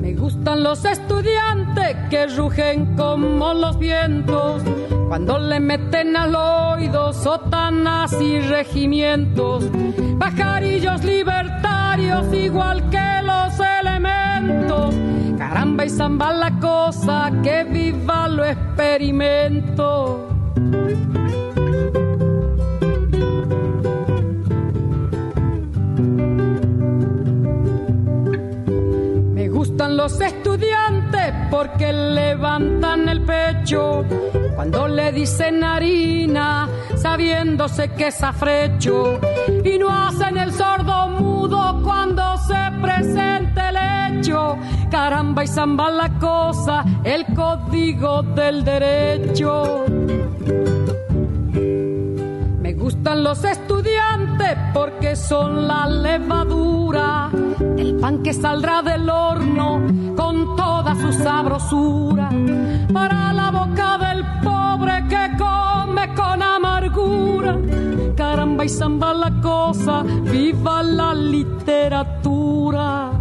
Me gustan los estudiantes que rugen como los vientos cuando le meten al oído sotanas y regimientos, pajarillos igual que los elementos. Caramba y zamba la cosa, que viva lo experimento. Me gustan los estudiantes porque levantan el pecho cuando le dicen harina, sabiéndose que es afrecho, y no hacen el sordo mudo cuando se presente el hecho. Caramba y zamba la cosa, el código del derecho. Me gustan los estudiantes porque son la levadura del pan que saldrá del horno con toda su sabrosura para la boca del pobre que come con amargura caramba y zamba la cosa, viva la literatura.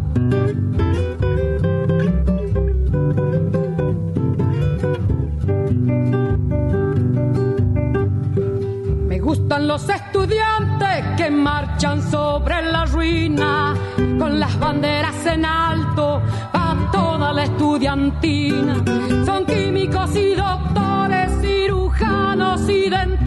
Me gustan los estudiantes que marchan sobre la ruina, con las banderas en alto, a toda la estudiantina. Son químicos y doctores, cirujanos y dentistas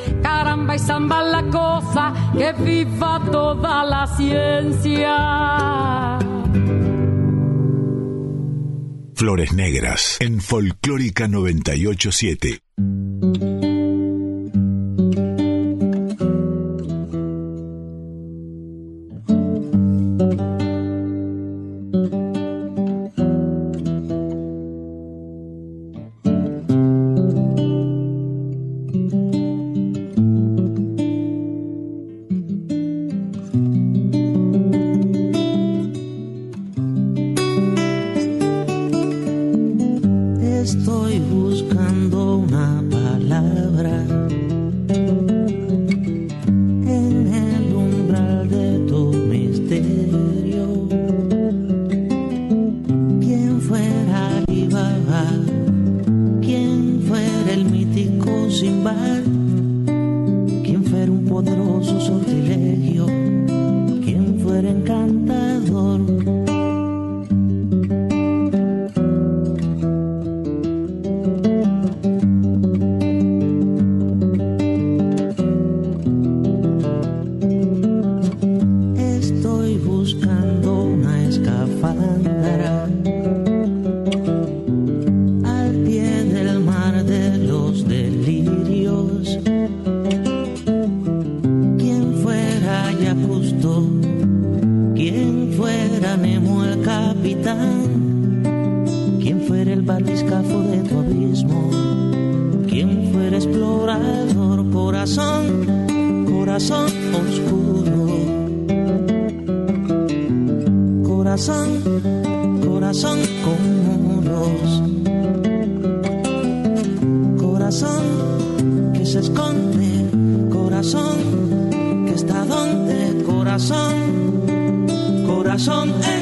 Caramba y zamba la cosa, que viva toda la ciencia. Flores Negras en Folclórica 987. corazón, corazón con muros. Corazón que se esconde, corazón que está donde, corazón, corazón. Es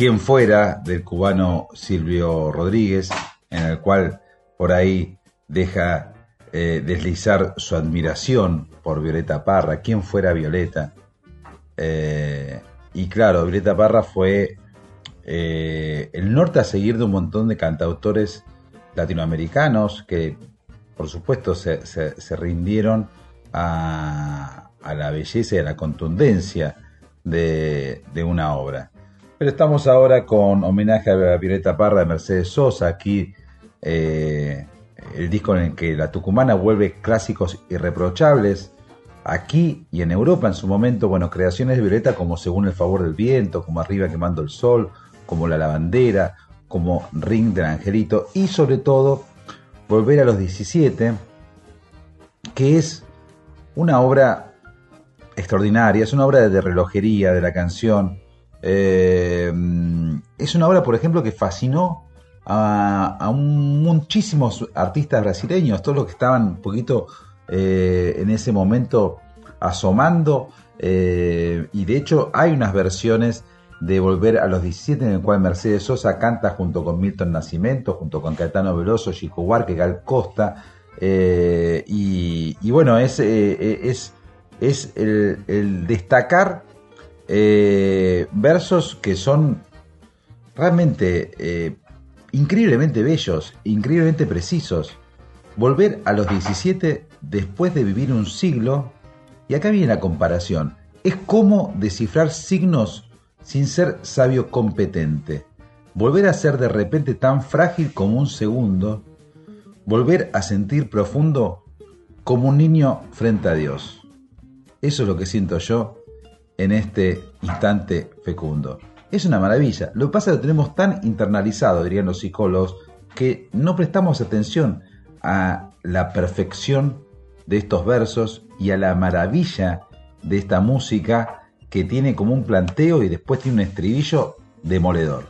Quien fuera del cubano Silvio Rodríguez, en el cual por ahí deja eh, deslizar su admiración por Violeta Parra. ¿Quién fuera Violeta? Eh, y claro, Violeta Parra fue eh, el norte a seguir de un montón de cantautores latinoamericanos que, por supuesto, se, rindieron a, la belleza y a la contundencia de, una obra. Pero estamos ahora con homenaje a Violeta Parra de Mercedes Sosa, aquí eh, el disco en el que la tucumana vuelve clásicos irreprochables. Aquí y en Europa en su momento, bueno, creaciones de Violeta como Según el favor del viento, como Arriba quemando el sol, como La lavandera, como Ring del Angelito y sobre todo Volver a los 17, que es una obra extraordinaria, es una obra de relojería de la canción. Eh, es una obra, por ejemplo, que fascinó a, muchísimos artistas brasileños, todos los que estaban un poquito eh, en ese momento asomando. Eh, y de hecho hay unas versiones de Volver a los 17 en el cual Mercedes Sosa canta junto con Milton Nascimento, junto con Caetano Veloso, Chico Huarque, Gal Costa. Y, bueno, es, es, es el destacar versos que son realmente increíblemente bellos, increíblemente precisos. Volver a los 17 después de vivir un siglo, y acá viene la comparación, es como descifrar signos sin ser sabio competente. Volver a ser de repente tan frágil como un segundo, volver a sentir profundo como un niño frente a Dios. Eso es lo que siento yo en este instante fecundo es una maravilla. Lo que pasa es que lo tenemos tan internalizado, dirían los psicólogos, que no prestamos atención a la perfección de estos versos y a la maravilla de esta música que tiene como un planteo y después tiene un estribillo demoledor.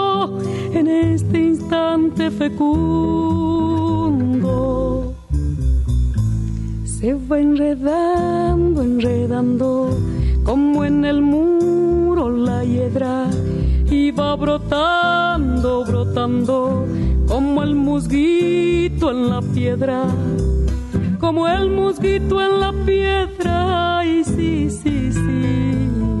en este instante fecundo. Se va enredando, enredando, como en el muro la hiedra, y va brotando, brotando, como el musguito en la piedra, como el musguito en la piedra, y sí, sí, sí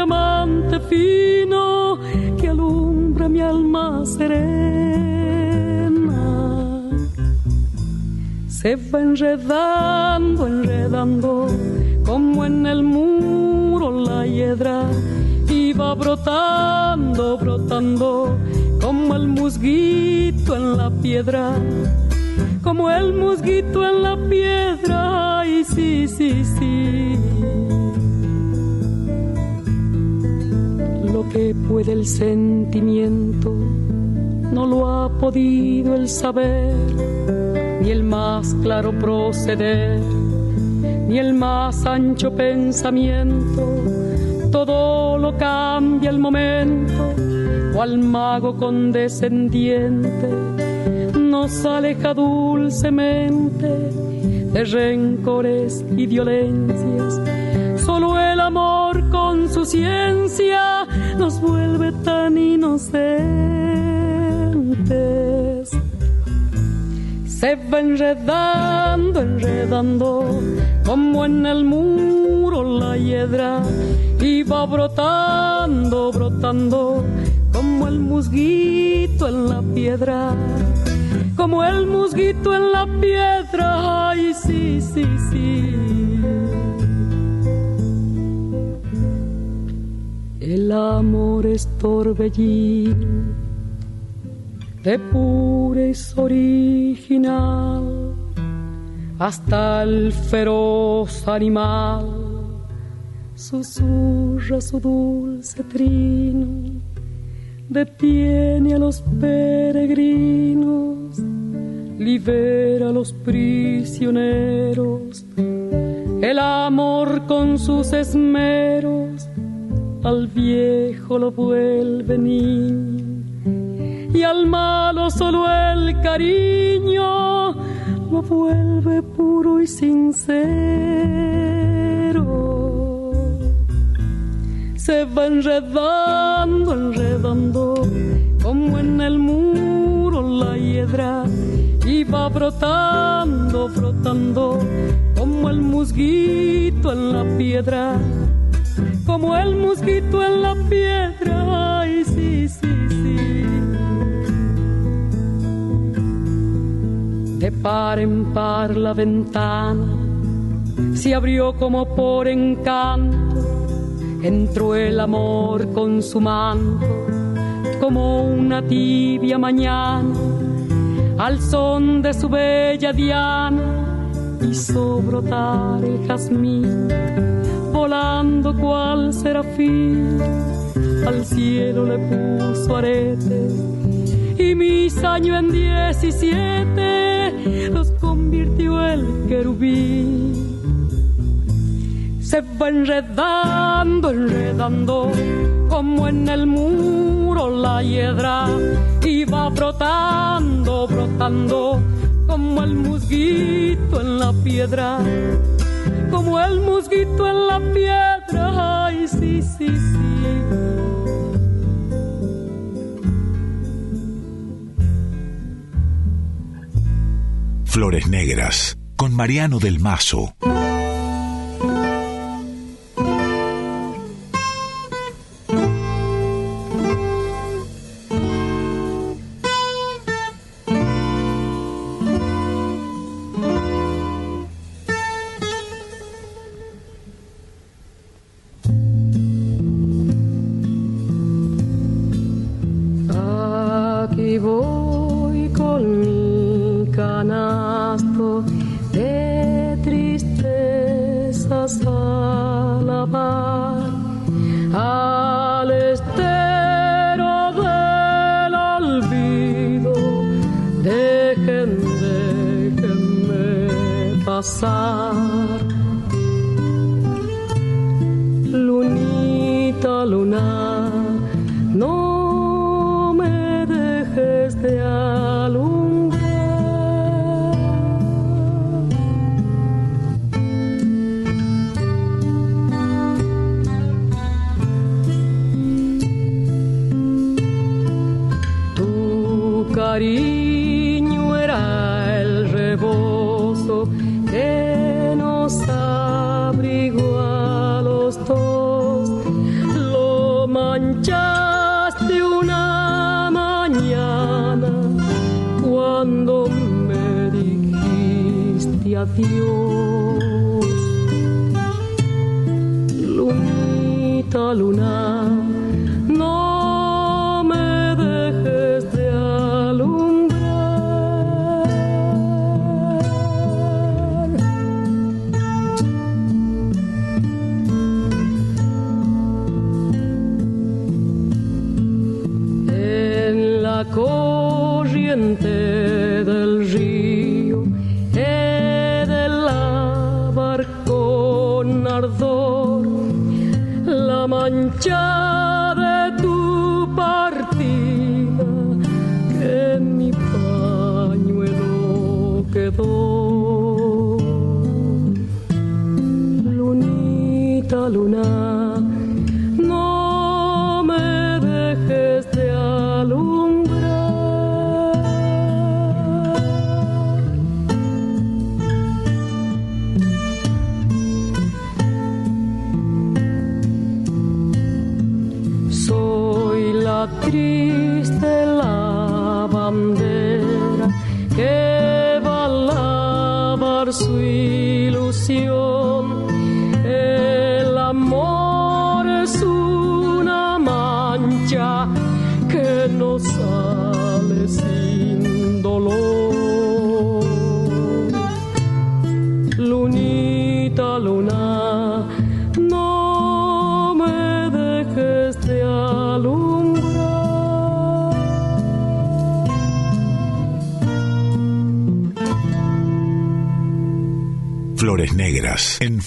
diamante fino que alumbra mi alma serena. Se va enredando, enredando, como en el muro la hiedra, y va brotando, brotando, como el musguito en la piedra como el musguito en la piedra, y sí, sí, sí. Que puede el sentimiento, no lo ha podido el saber, ni el más claro proceder, ni el más ancho pensamiento, todo lo cambia el momento, cual mago condescendiente. Nos aleja dulcemente de rencores y violencias, amor con su ciencia nos vuelve tan inocentes. Se va enredando, enredando, como en el muro la hiedra, y va brotando, brotando, como el musguito en la piedra como el musguito en la piedra. Ay, sí, sí, sí. El amor es torbellino de purez original hasta el feroz animal susurra su dulce trino, detiene a los peregrinos libera a los prisioneros. El amor con sus esmeros al viejo lo vuelve niño y al malo solo el cariño lo vuelve puro y sincero. Se va enredando, enredando como en el muro la hiedra y va brotando, brotando como el musguito en la piedra, como el musguito en la piedra, ay sí, sí, sí. De par en par la ventana se abrió como por encanto, entró el amor con su manto, como una tibia mañana. Al son de su bella diana hizo brotar el jazmín, volando cual serafín, al cielo le puso arete y mis años en diecisiete los convirtió el querubín. Se va enredando, enredando como en el muro la hiedra y va brotando, brotando como el musguito en la piedra, como el musguito en la piedra, ay sí, sí, sí. Flores Negras con Mariano del Mazo.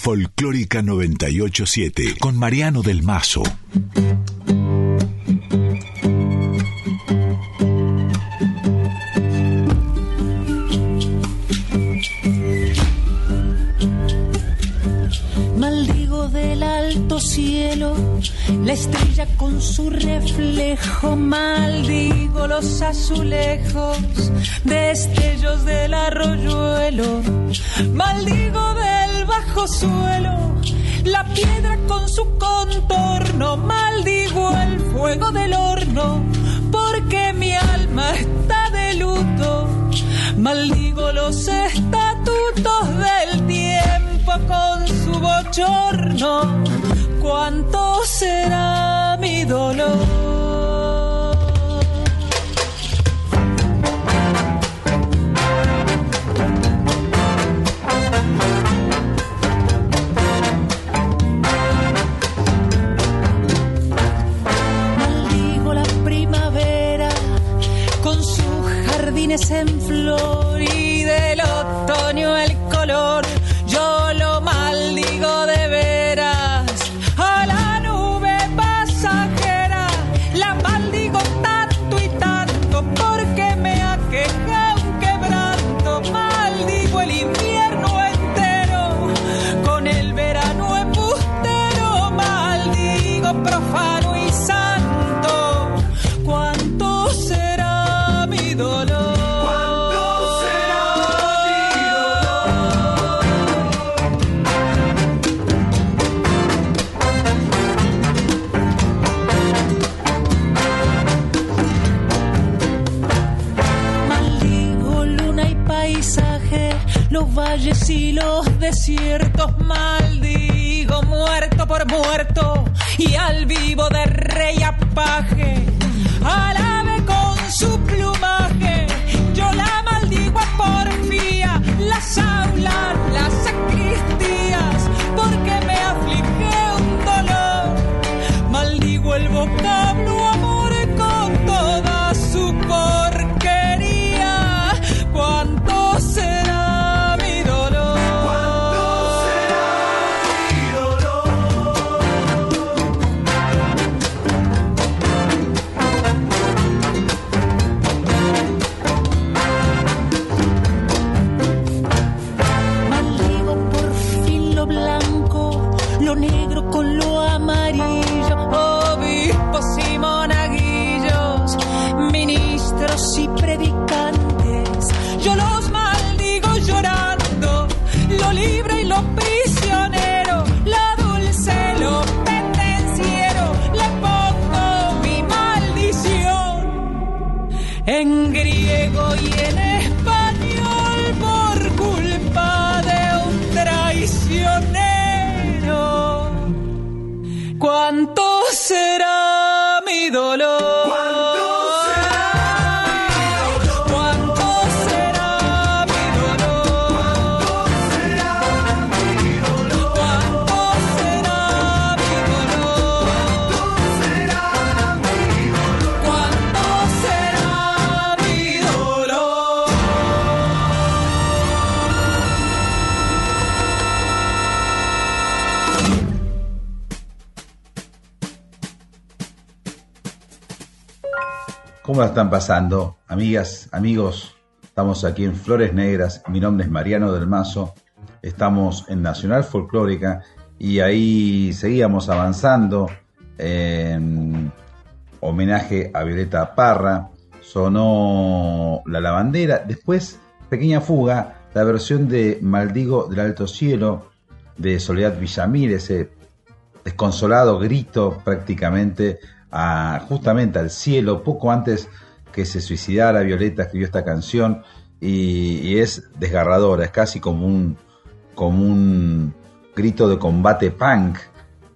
Folclórica 987 con Mariano del Mazo. Maldigo del alto cielo, la estrella con su reflejo, maldigo los azulejos, destellos del arroyuelo, maldigo de bajo suelo, la piedra con su contorno, maldigo el fuego del horno, porque mi alma está de luto, maldigo los estatutos del tiempo con su bochorno, cuánto será mi dolor. Flor y los desiertos maldigo muerto por muerto y al vivo de rey al ¿Cómo la están pasando? Amigas, amigos, estamos aquí en Flores Negras. Mi nombre es Mariano del Mazo. Estamos en Nacional Folclórica y ahí seguíamos avanzando en homenaje a Violeta Parra, sonó La Lavandera, después Pequeña Fuga, la versión de Maldigo del Alto Cielo de Soledad Villamil, ese desconsolado grito prácticamente justamente al cielo, poco antes que se suicidara Violeta escribió esta canción y, es desgarradora, es casi como un, como un grito de combate punk,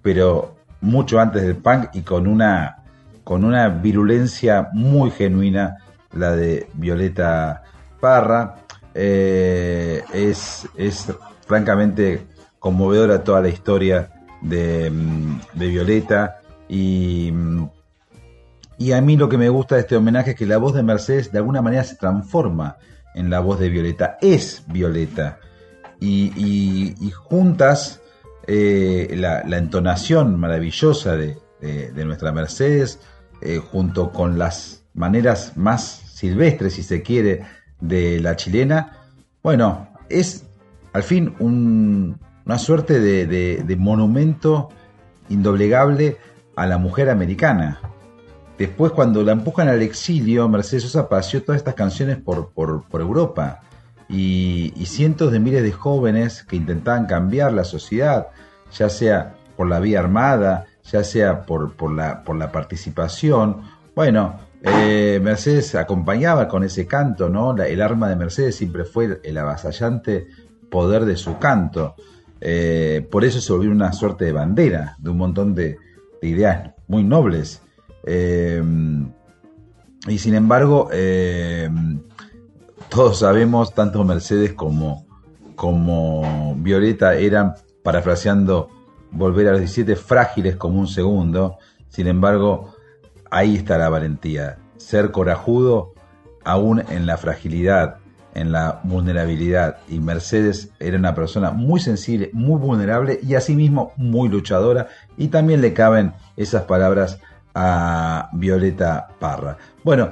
pero mucho antes del punk y con una, con una virulencia muy genuina, la de Violeta Parra. Eh, es, es francamente conmovedora toda la historia de, mm, de Violeta y, y a mí lo que me gusta de este homenaje es que la voz de Mercedes de alguna manera se transforma en la voz de Violeta, es Violeta. Y, juntas eh, la, entonación maravillosa de, nuestra Mercedes, eh, junto con las maneras más silvestres, si se quiere, de la chilena, bueno, es al fin una suerte de monumento indoblegable a la mujer americana. Después, cuando la empujan al exilio, Mercedes Sosa paseó todas estas canciones por, por, Europa. Y, cientos de miles de jóvenes que intentaban cambiar la sociedad, ya sea por la vía armada, ya sea por, por, la, por la participación. Bueno, eh, Mercedes acompañaba con ese canto, ¿no? el arma de Mercedes siempre fue el avasallante poder de su canto. Eh, por eso se volvió una suerte de bandera de un montón de, de ideas muy nobles. Eh, y sin embargo, eh, todos sabemos, tanto Mercedes como, como Violeta eran, parafraseando, volver a los 17 frágiles como un segundo. Sin embargo, ahí está la valentía, ser corajudo aún en la fragilidad, en la vulnerabilidad. Y Mercedes era una persona muy sensible, muy vulnerable y asimismo muy luchadora. Y también le caben esas palabras a Violeta Parra. Bueno,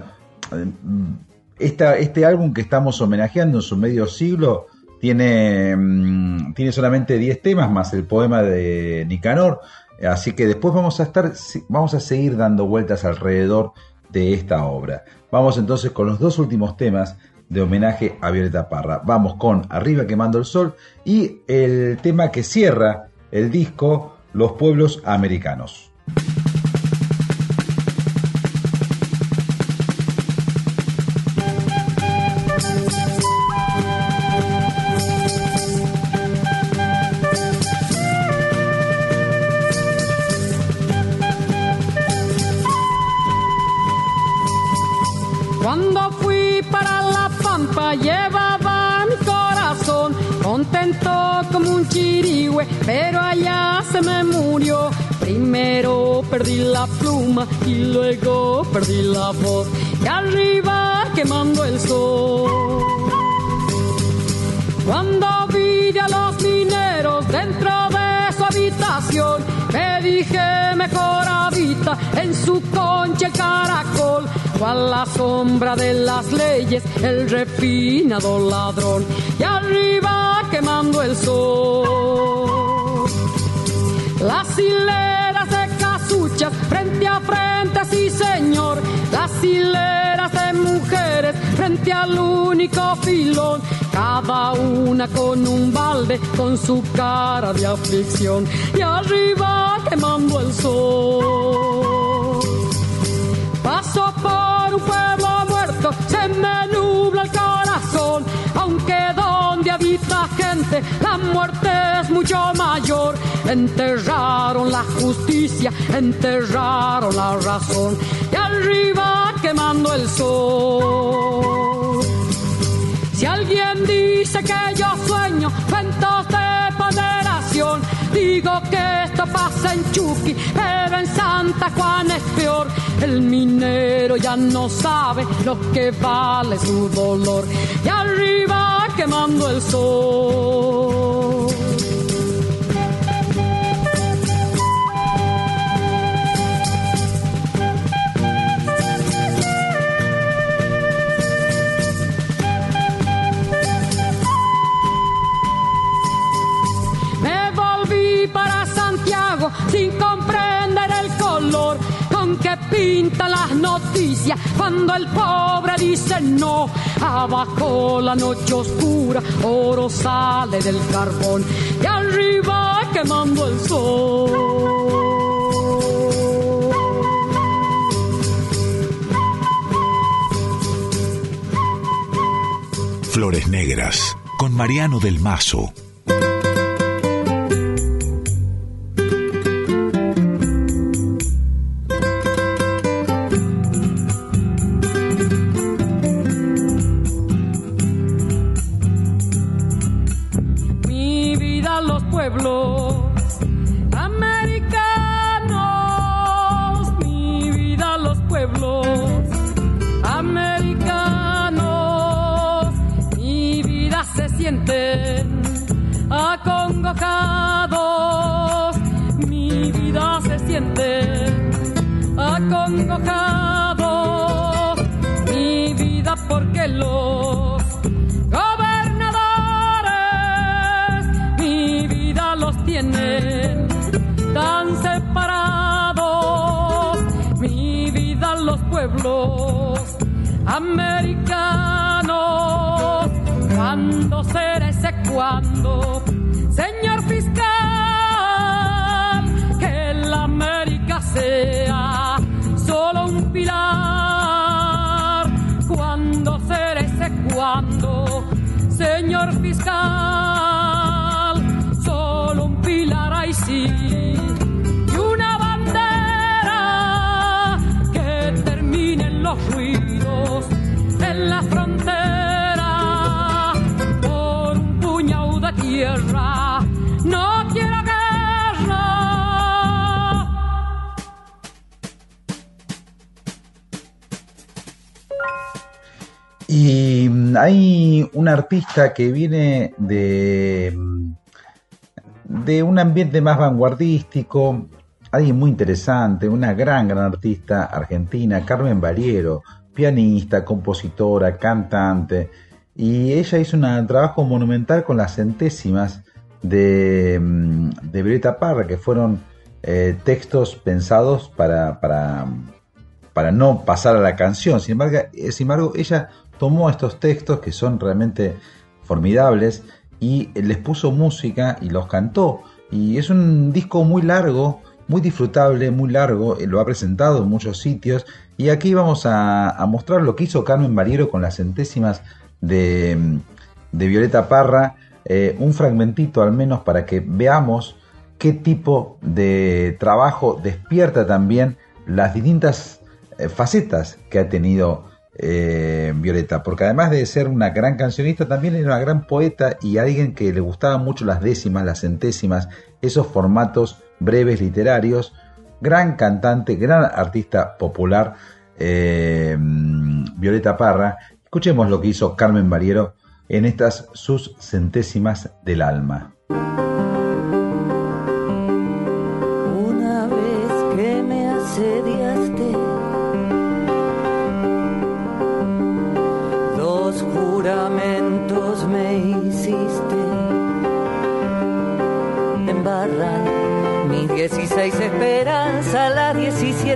este álbum que estamos homenajeando en su medio siglo tiene, mm, tiene solamente 10 temas más el poema de Nicanor. Así que después vamos a estar, vamos a seguir dando vueltas alrededor de esta obra. Vamos entonces con los dos últimos temas de homenaje a Violeta Parra. Vamos con Arriba quemando el sol y el tema que cierra el disco Los pueblos americanos. Pero allá se me murió. Primero perdí la pluma y luego perdí la voz, y arriba quemando el sol. Cuando vi a los mineros dentro de su habitación, me dije mejor habita en su concha el caracol cual la sombra de las leyes, el refinado ladrón, y arriba quemando el sol. Las hileras de casuchas frente a frente, sí señor, las hileras de mujeres frente al único filón, cada una con un balde, con su cara de aflicción, y arriba quemando el sol. Paso por un pueblo muerto, se me nubla el corazón, aunque donde habita gente la muerte es mucho mayor. Enterraron la justicia, enterraron la razón, y arriba quemando el sol. Si alguien dice que yo sueño cuentos de ponderación, digo que esto pasa en Chucky, pero en Santa Juan es peor. El minero ya no sabe lo que vale su dolor. Y arriba quemando el sol. Las noticias cuando el pobre dice no. Abajo la noche oscura, oro sale del carbón y arriba quemando el sol. Flores Negras con Mariano del Mazo. Hay un artista que viene de, mm, de un ambiente más vanguardístico, alguien muy interesante, una gran, gran artista argentina, Carmen Bariero, pianista, compositora, cantante, y ella hizo un trabajo monumental con las centésimas de, mm, de Violeta Parra, que fueron eh, textos pensados para, para, para, no pasar a la canción. Sin embargo, eh, sin embargo, ella tomó estos textos que son realmente formidables y les puso música y los cantó. Y es un disco muy largo, muy disfrutable, muy largo, eh, lo ha presentado en muchos sitios y aquí vamos a, mostrar lo que hizo Carmen Bariero con las centésimas de, Violeta Parra, eh, un fragmentito al menos para que veamos qué tipo de trabajo despierta también las distintas eh, facetas que ha tenido eh, Violeta, porque además de ser una gran cancionista, también era una gran poeta y alguien que le gustaban mucho las décimas, las centésimas, esos formatos breves literarios, gran cantante, gran artista popular, eh, Violeta Parra. Escuchemos lo que hizo Carmen Mariero en estas sus centésimas del alma.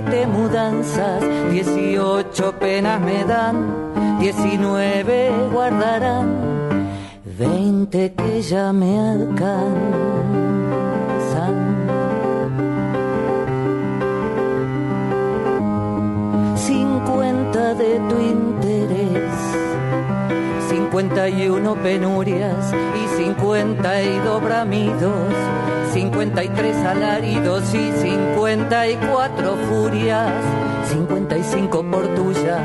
17 mudanzas, 18 penas me dan, 19 guardarán, 20 que ya me alcanzan. 50 de tu interés, 51 penurias y 52 bramidos 53 alaridos y 54 furias, 55 por tuya,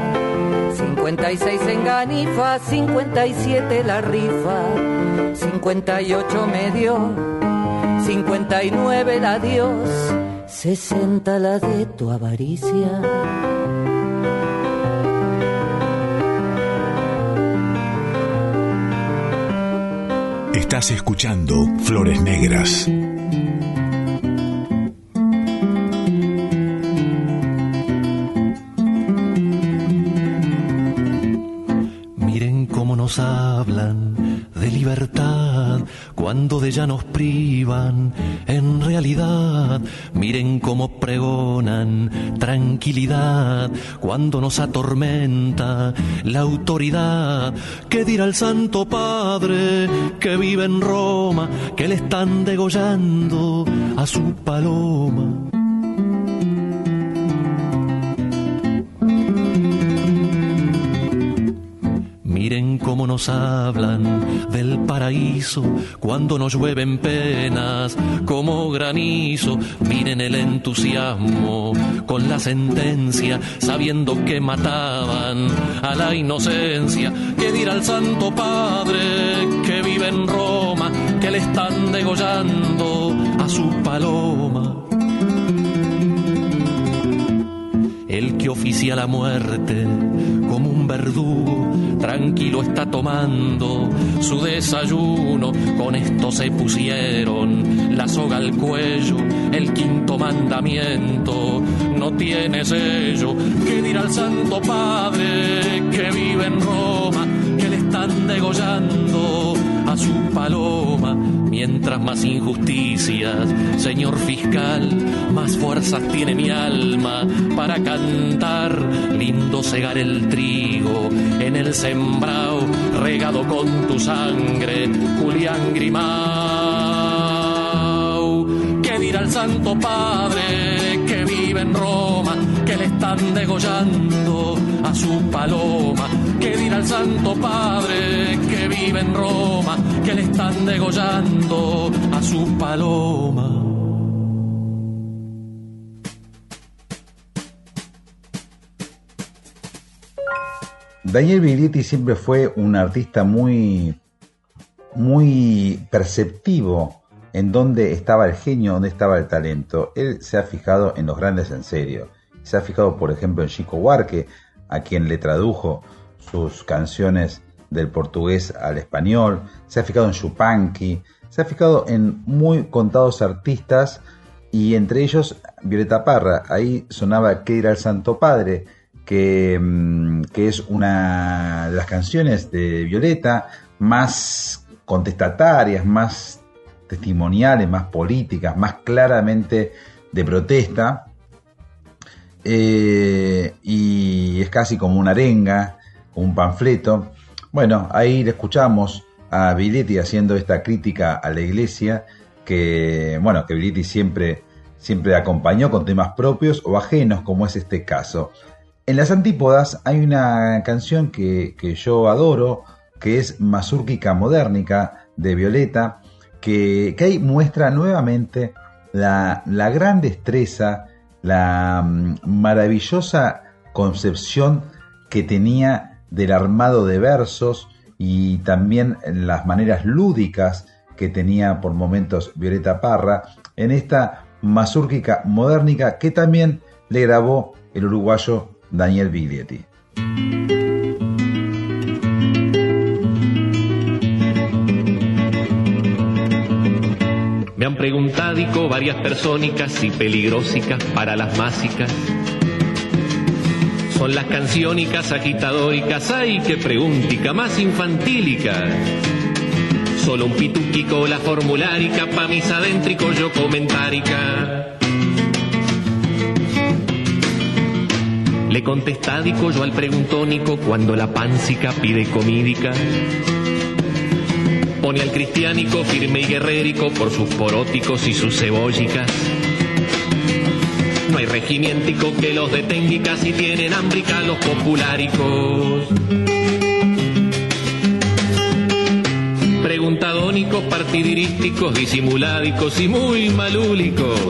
56 en ganifa, 57 la rifa, 58 medio, 59 la dios, 60 la de tu avaricia. Estás escuchando Flores Negras. cuando de ella nos privan. Miren cómo pregonan tranquilidad cuando nos atormenta la autoridad. ¿Qué dirá el Santo Padre que vive en Roma, que le están degollando a su paloma? Miren cómo nos hablan del paraíso cuando nos llueven penas como granizo. Miren el entusiasmo con la sentencia, sabiendo que mataban a la inocencia. ¿Qué dirá el Santo Padre que vive en Roma, que le están degollando a su paloma? El que oficia la muerte como un verdugo, tranquilo está tomando su desayuno. Con esto se pusieron la soga al cuello, el quinto mandamiento no tiene sello. ¿Qué dirá el Santo Padre que vive en Roma, que le están degollando a su paloma? Mientras más injusticias, señor fiscal, más fuerzas tiene mi alma para cantar. Lindo segar el trigo en el sembrado, regado con tu sangre, Julián Grimau. ¿Qué dirá el Santo Padre que vive en Roma, están degollando a su paloma? ¿Qué dirá el Santo Padre que vive en Roma, que le están degollando a su paloma? Daniel Biglietti siempre fue un artista muy, muy perceptivo en dónde estaba el genio, dónde estaba el talento. Él se ha fijado en los grandes en serio. Se ha fijado, por ejemplo, en Chico Huarque, a quien le tradujo sus canciones del portugués al español. Se ha fijado en Chupanqui. Se ha fijado en muy contados artistas y entre ellos Violeta Parra. Ahí sonaba Que era el Santo Padre, que, mm, que es una de las canciones de Violeta más contestatarias, más testimoniales, más políticas, más claramente de protesta. Eh, y es casi como una arenga, un panfleto. Bueno, ahí le escuchamos a Viletti haciendo esta crítica a la iglesia, que, bueno, que siempre, siempre acompañó con temas propios o ajenos, como es este caso. En las antípodas hay una canción que, que yo adoro, que es Mazúrquica Modernica de Violeta, que, que ahí muestra nuevamente la, la gran destreza, la mm, maravillosa concepción que tenía del armado de versos y también las maneras lúdicas que tenía por momentos Violeta Parra en esta mazúrquica modernica que también le grabó el uruguayo Daniel Biglietti. Preguntado varias persónicas y peligrosicas para las másicas. Son las canciónicas agitadóricas, ay que preguntica, más infantílicas. Solo un pituquico la formulárica, pa' mis adéntricos yo comentárica. Le contestádico yo al preguntónico cuando la páncica pide comídica. Pone al cristiánico firme y guerrérico por sus poróticos y sus cebollicas. No hay regimientico que los detenga si tienen ámbrica los populáricos. Preguntadónicos, partidirísticos, disimuládicos y muy malúlicos.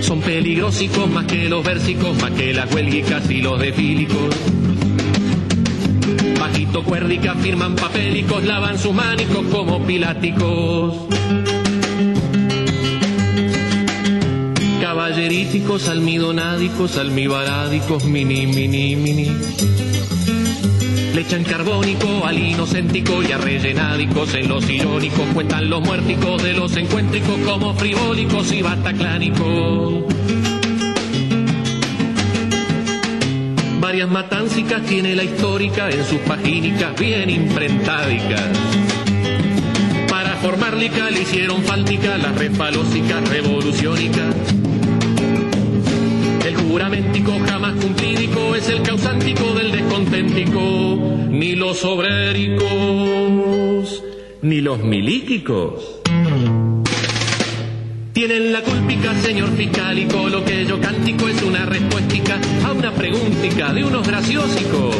Son peligrosicos más que los versicos, más que las huelguicas y los defílicos. Bajito cuérdica firman papélicos, lavan sus manicos como piláticos. Caballeríticos, almidonádicos, almibarádicos, mini, mini, mini. Le echan carbónico al inocéntico y a rellenádicos en los irónicos. Cuentan los muérticos de los encuéntricos como frivólicos y bataclánicos. Varias matáncicas tiene la histórica en sus pagínicas bien imprentádicas. Para fárlica le hicieron fáltica las refalósicas revoluciónicas. El juramentico jamás cumplídico es el causántico del desconténtico, ni los obréricos, ni los milíquicos. Tienen la culpica, señor fiscalico, lo que yo cántico es una respuestica a una preguntica de unos graciosicos.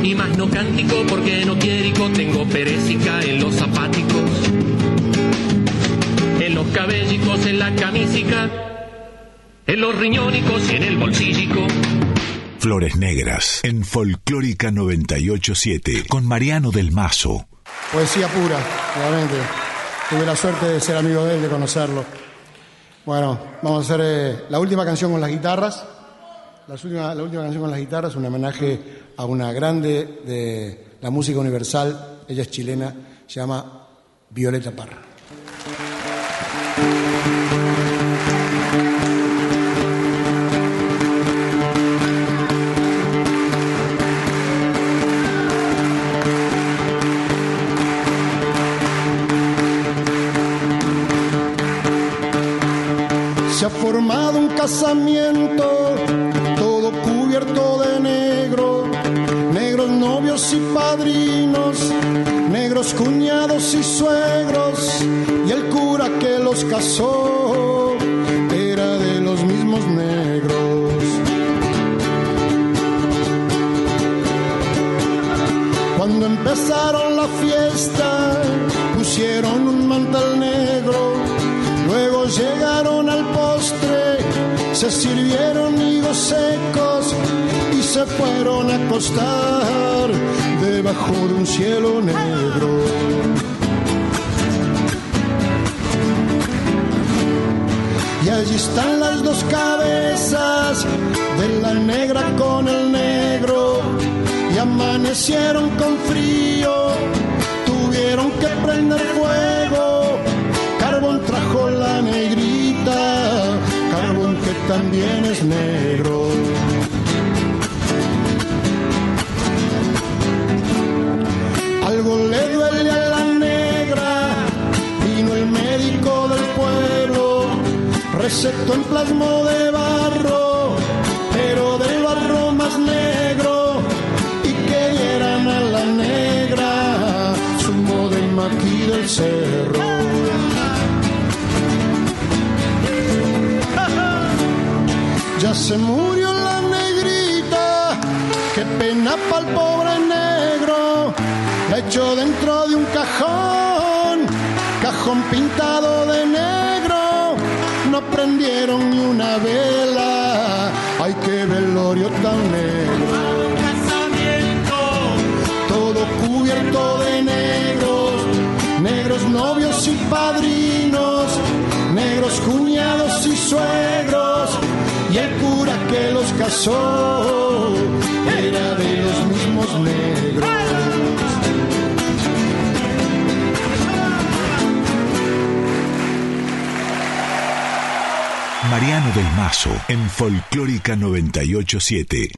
Y más no cántico porque no quierico, tengo perésica en los zapáticos, en los cabellicos, en la camísica, en los riñónicos y en el bolsillico. Flores Negras, en Folclórica 987, con Mariano del Mazo. Poesía pura, realmente. Tuve la suerte de ser amigo de él, de conocerlo. Bueno, vamos a hacer eh, la última canción con las guitarras. La última, la última canción con las guitarras, un homenaje a una grande de la música universal. Ella es chilena, se llama Violeta Parra. Se ha formado un casamiento, todo cubierto de negro, negros novios y padrinos, negros cuñados y suegros, y el cura que los casó era de los mismos negros. Cuando empezaron la fiesta, pusieron un mantel se sirvieron higos secos y se fueron a acostar debajo de un cielo negro. Y allí están las dos cabezas de la negra con el negro y amanecieron con frío, tuvieron que prender fuego también es negro. Algo le duele a la negra, vino el médico del pueblo, recetó en plasmo de barro, pero del barro más negro, y que dieran a la negra zumo de maquí del cerro. Se murió la negrita, qué pena para el pobre negro. La echó dentro de un cajón, cajón pintado de negro. No prendieron ni una vela, ay qué velorio tan negro. Todo cubierto de negros, negros novios y padrinos, negros cuñados y suegros y el cura que los casó era de los mismos negros. Mariano del Mazo, en Folclórica 987.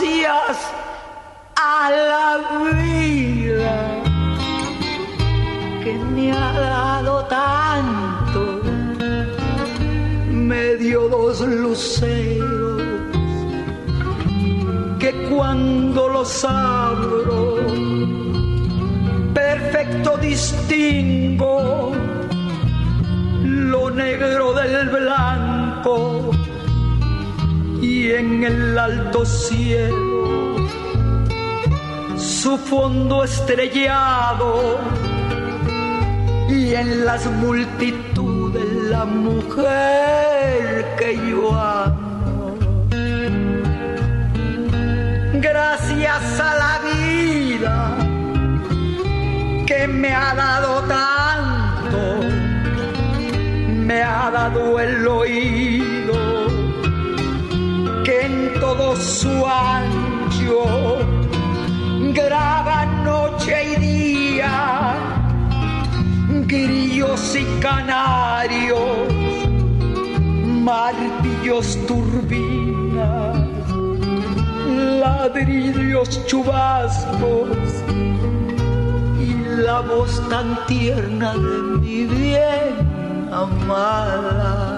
A la vida que me ha dado tanto, me dio dos luceros que cuando los abro, perfecto distingo lo negro del blanco y en el alto cielo su fondo estrellado y en las multitudes la mujer que yo amo. Gracias a la vida que me ha dado tanto, me ha dado el oído su ancho graba noche y día, grillos y canarios martillos turbinas, ladrillos chubascos y la voz tan tierna de mi bien amada.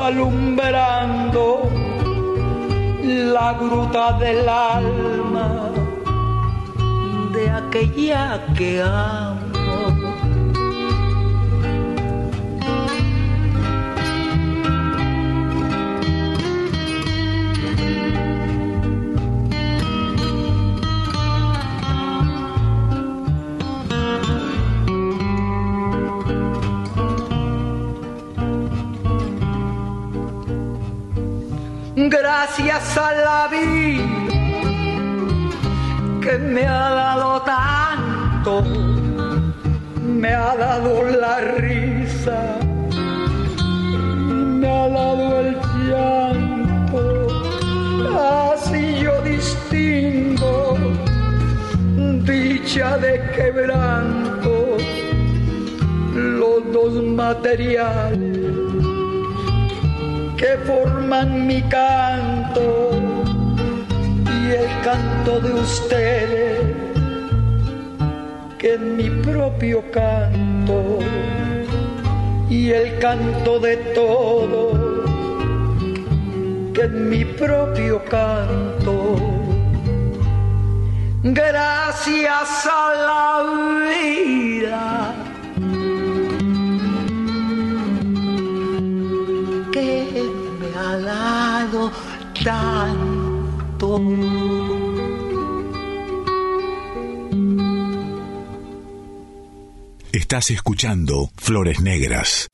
alumbrando la gruta del alma de aquella que amo. Gracias a la vida que me ha dado tanto, me ha dado la risa, me ha dado el llanto, así yo distingo dicha de quebranto, los dos materiales que forman mi canto y el canto de ustedes, que es mi propio canto y el canto de todos, que es mi propio canto. Gracias a la vida Estás escuchando Flores Negras.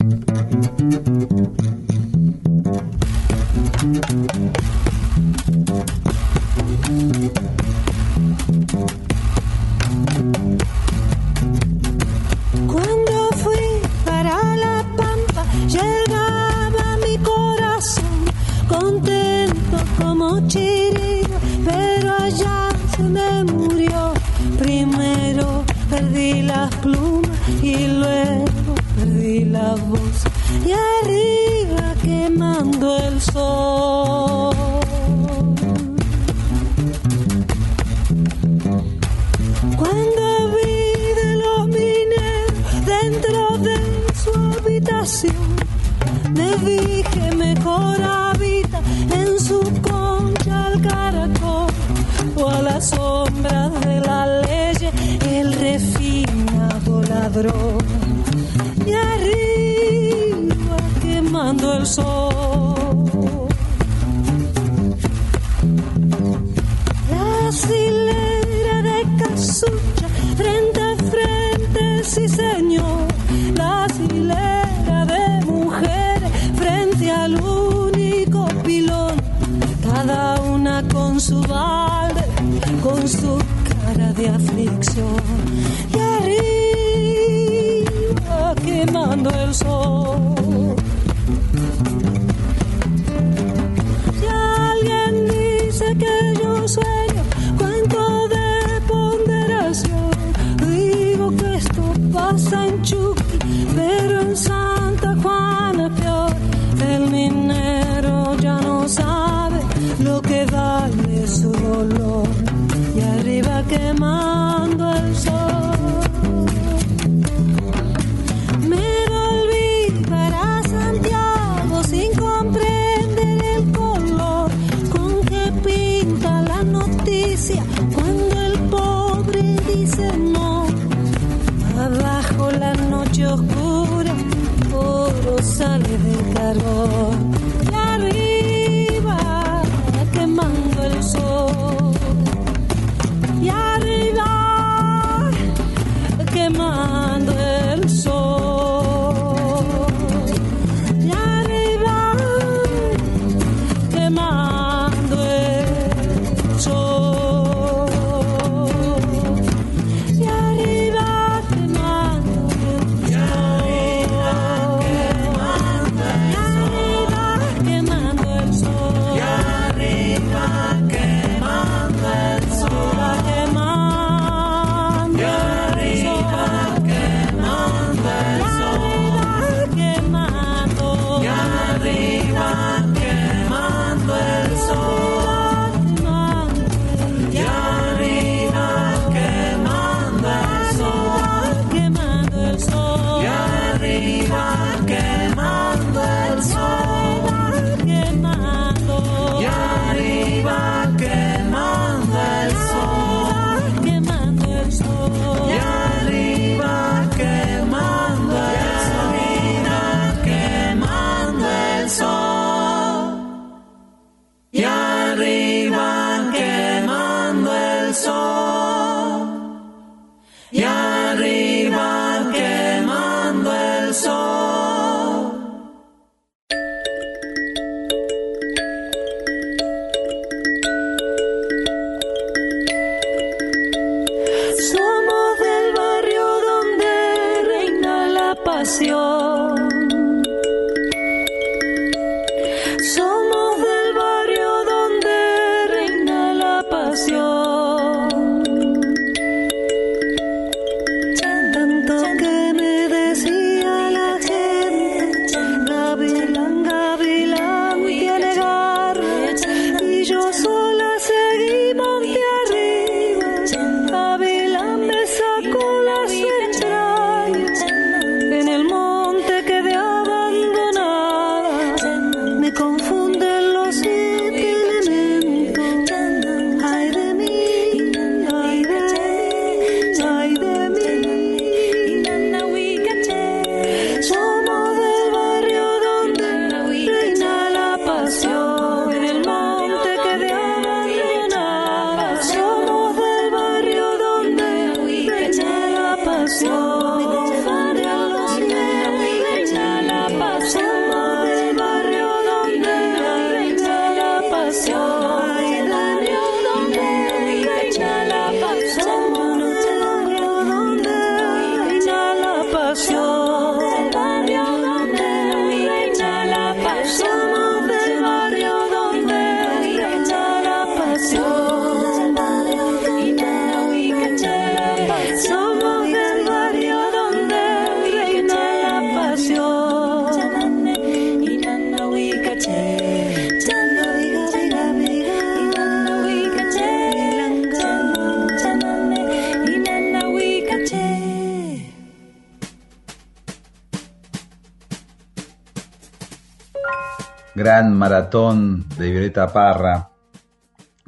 Maratón de Violeta Parra.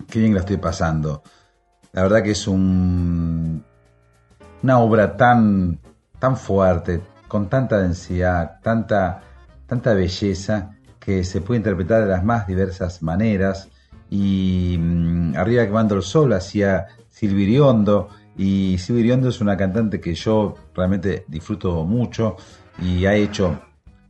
Qué bien la estoy pasando. La verdad que es un, una obra tan, tan fuerte, con tanta densidad, tanta, tanta belleza, que se puede interpretar de las más diversas maneras. Y mm, Arriba quemando el sol hacía Silviriondo. Y Silviriondo es una cantante que yo realmente disfruto mucho y ha hecho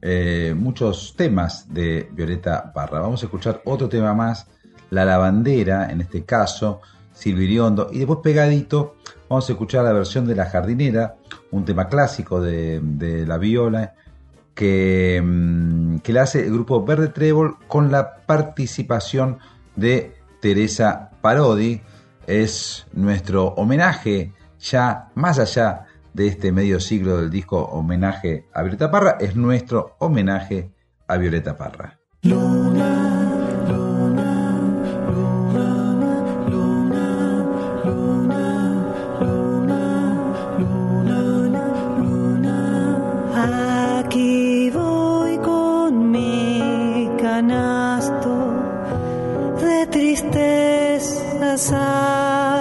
eh, muchos temas de Violeta Parra. Vamos a escuchar otro tema más, La Lavandera, en este caso, Silviriondo, y después pegadito vamos a escuchar la versión de La Jardinera, un tema clásico de, la viola, que, mm, que la hace el grupo Verde Trébol con la participación de Teresa Parodi. Es nuestro homenaje ya más allá de este medio siglo del disco homenaje a Violeta Parra, es nuestro homenaje a Violeta Parra. Aquí voy con mi canasto de tristezas a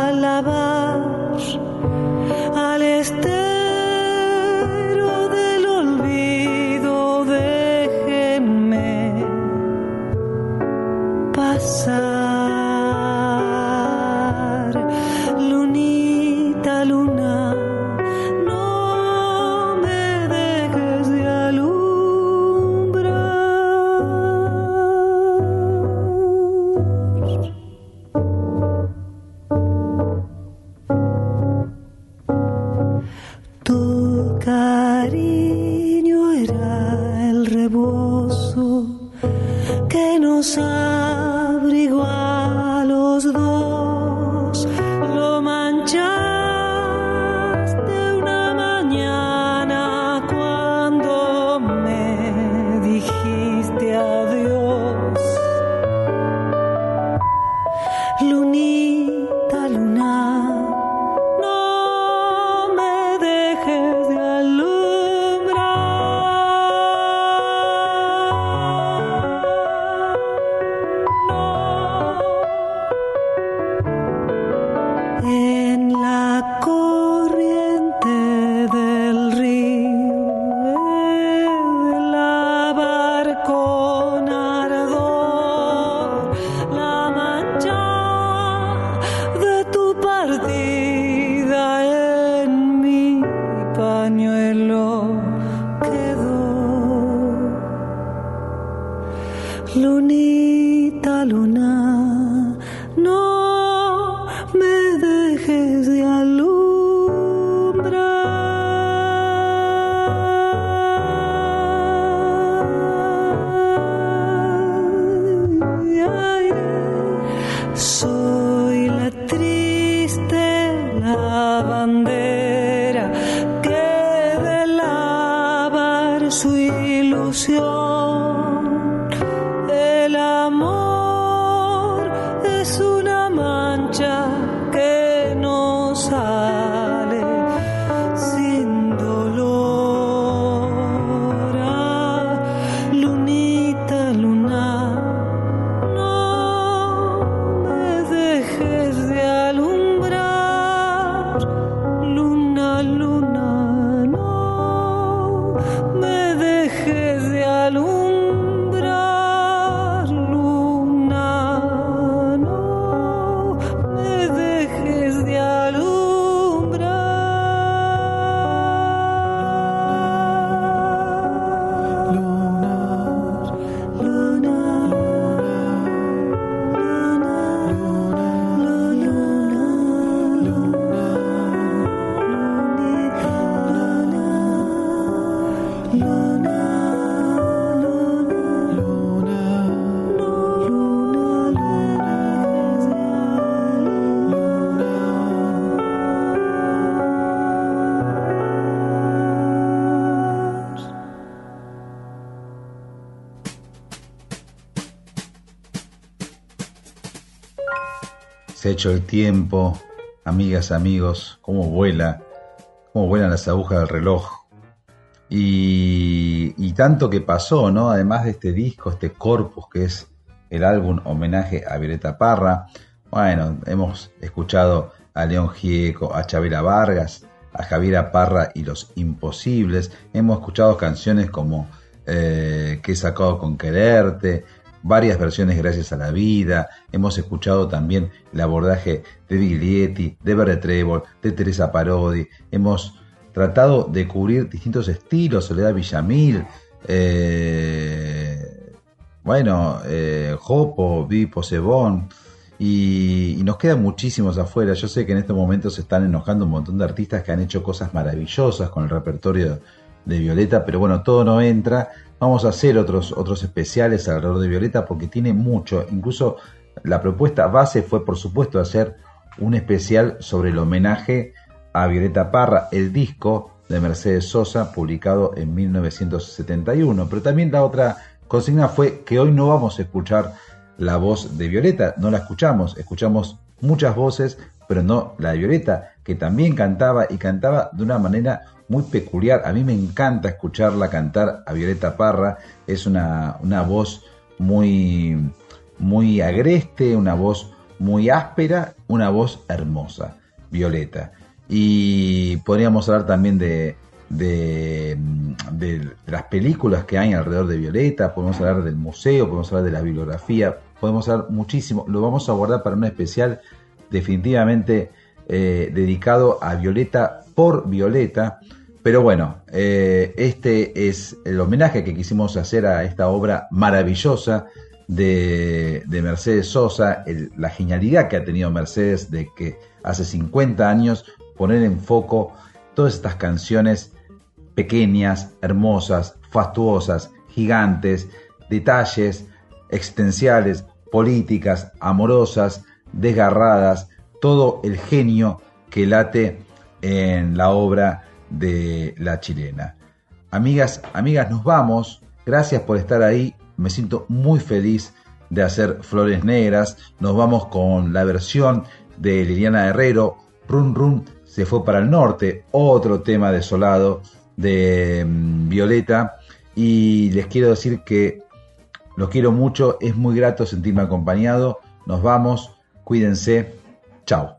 hecho el tiempo, amigas, amigos, cómo vuela, cómo vuelan las agujas del reloj. Y, y tanto que pasó, ¿no? Además de este disco, este corpus que es el álbum homenaje a Violeta Parra. Bueno, hemos escuchado a León Gieco, a Chavela Vargas, a Javiera Parra y los Imposibles. Hemos escuchado canciones como eh, Que he sacado con quererte, varias versiones Gracias a la vida. Hemos escuchado también el abordaje de Biglietti, de Verde de Teresa Parodi. Hemos tratado de cubrir distintos estilos, Soledad Villamil, eh, bueno, eh, Jopo, Vipo Sebón, y, y nos quedan muchísimos afuera. Yo sé que en estos momentos se están enojando un montón de artistas que han hecho cosas maravillosas con el repertorio de Violeta, pero bueno, todo no entra. Vamos a hacer otros, otros especiales alrededor de Violeta porque tiene mucho. Incluso la propuesta base fue, por supuesto, hacer un especial sobre el homenaje a Violeta Parra, el disco de Mercedes Sosa, publicado en 1971. Pero también la otra consigna fue que hoy no vamos a escuchar la voz de Violeta, no la escuchamos, escuchamos muchas voces, pero no la de Violeta, que también cantaba y cantaba de una manera muy peculiar. A mí me encanta escucharla cantar a Violeta Parra, es una, una voz muy, muy agreste, una voz muy áspera, una voz hermosa, Violeta. Y podríamos hablar también de, de, de las películas que hay alrededor de Violeta, podemos hablar del museo, podemos hablar de la bibliografía, podemos hablar muchísimo. Lo vamos a guardar para un especial definitivamente eh, dedicado a Violeta por Violeta. Pero bueno, eh, este es el homenaje que quisimos hacer a esta obra maravillosa de, de Mercedes Sosa, la genialidad que ha tenido Mercedes de que hace 50 años poner en foco todas estas canciones pequeñas, hermosas, fastuosas, gigantes, detalles existenciales, políticas, amorosas, desgarradas, todo el genio que late en la obra de la chilena. Amigas, amigas, nos vamos. Gracias por estar ahí. Me siento muy feliz de hacer Flores Negras. Nos vamos con la versión de Liliana Herrero. Run Run se fue para el norte. Otro tema desolado de mm, Violeta. Y les quiero decir que los quiero mucho. Es muy grato sentirme acompañado. Nos vamos. Cuídense. Chao.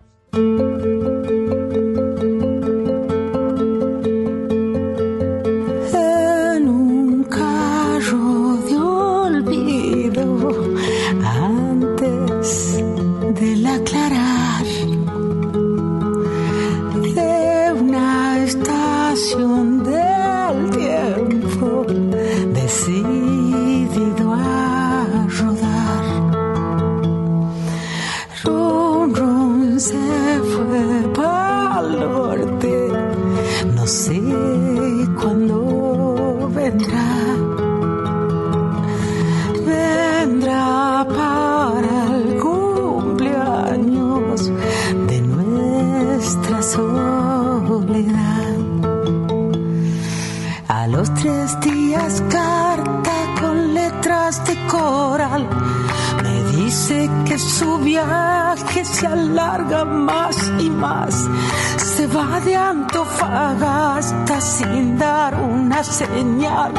Antofagasta sin dar una señal.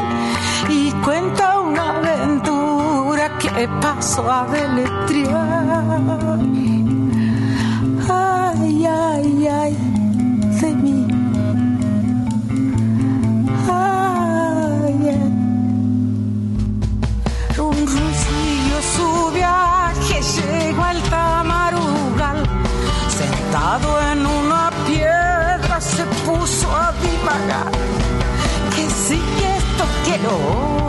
Y cuenta una aventura que pasó a deletrear. Ay, ay, ay, de mí. Ay, ay. Run, run, siguió su viaje, llegó al Tamarugal. Sentado en lo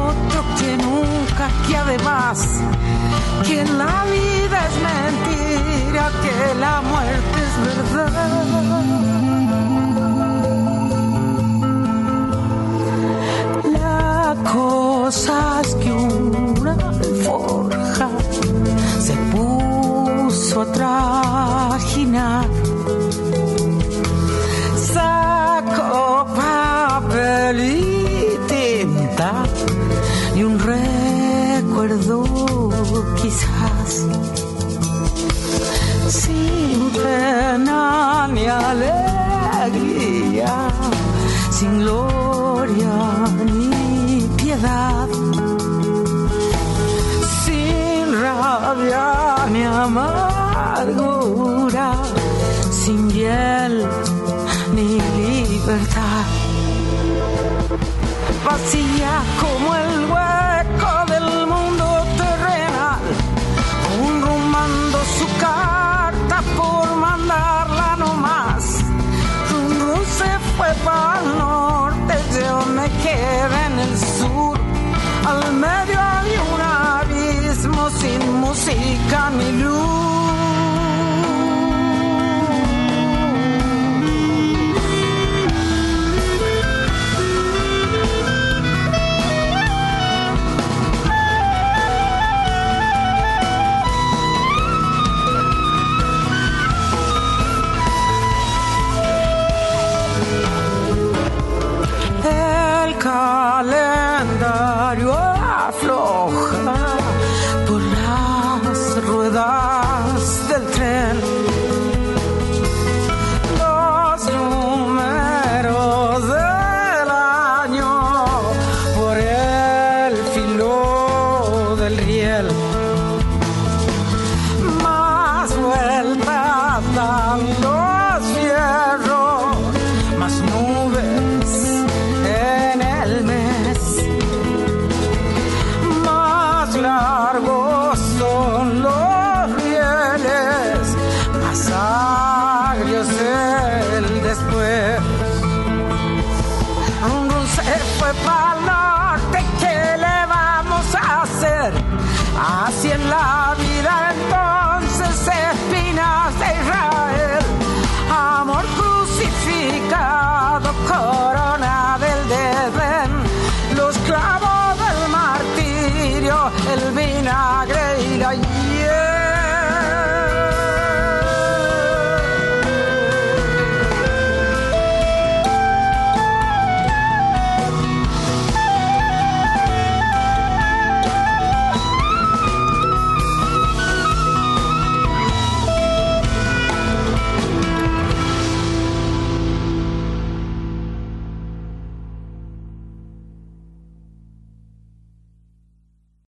otro, que nunca, que además, que la vida es mentira, que la muerte es verdad. La cosa es que una alforja se puso a trajinar. Sacó papel y un recuerdo quizás sin pena ni alegría, sin gloria ni piedad, sin rabia ni amargura, sin hiel ni libertad. Vacía como el hueco del mundo terrenal, un rumando su carta por mandarla no más. Rum Rum se fue para el norte, yo me quedé en el sur. Al medio hay un abismo sin música ni luz.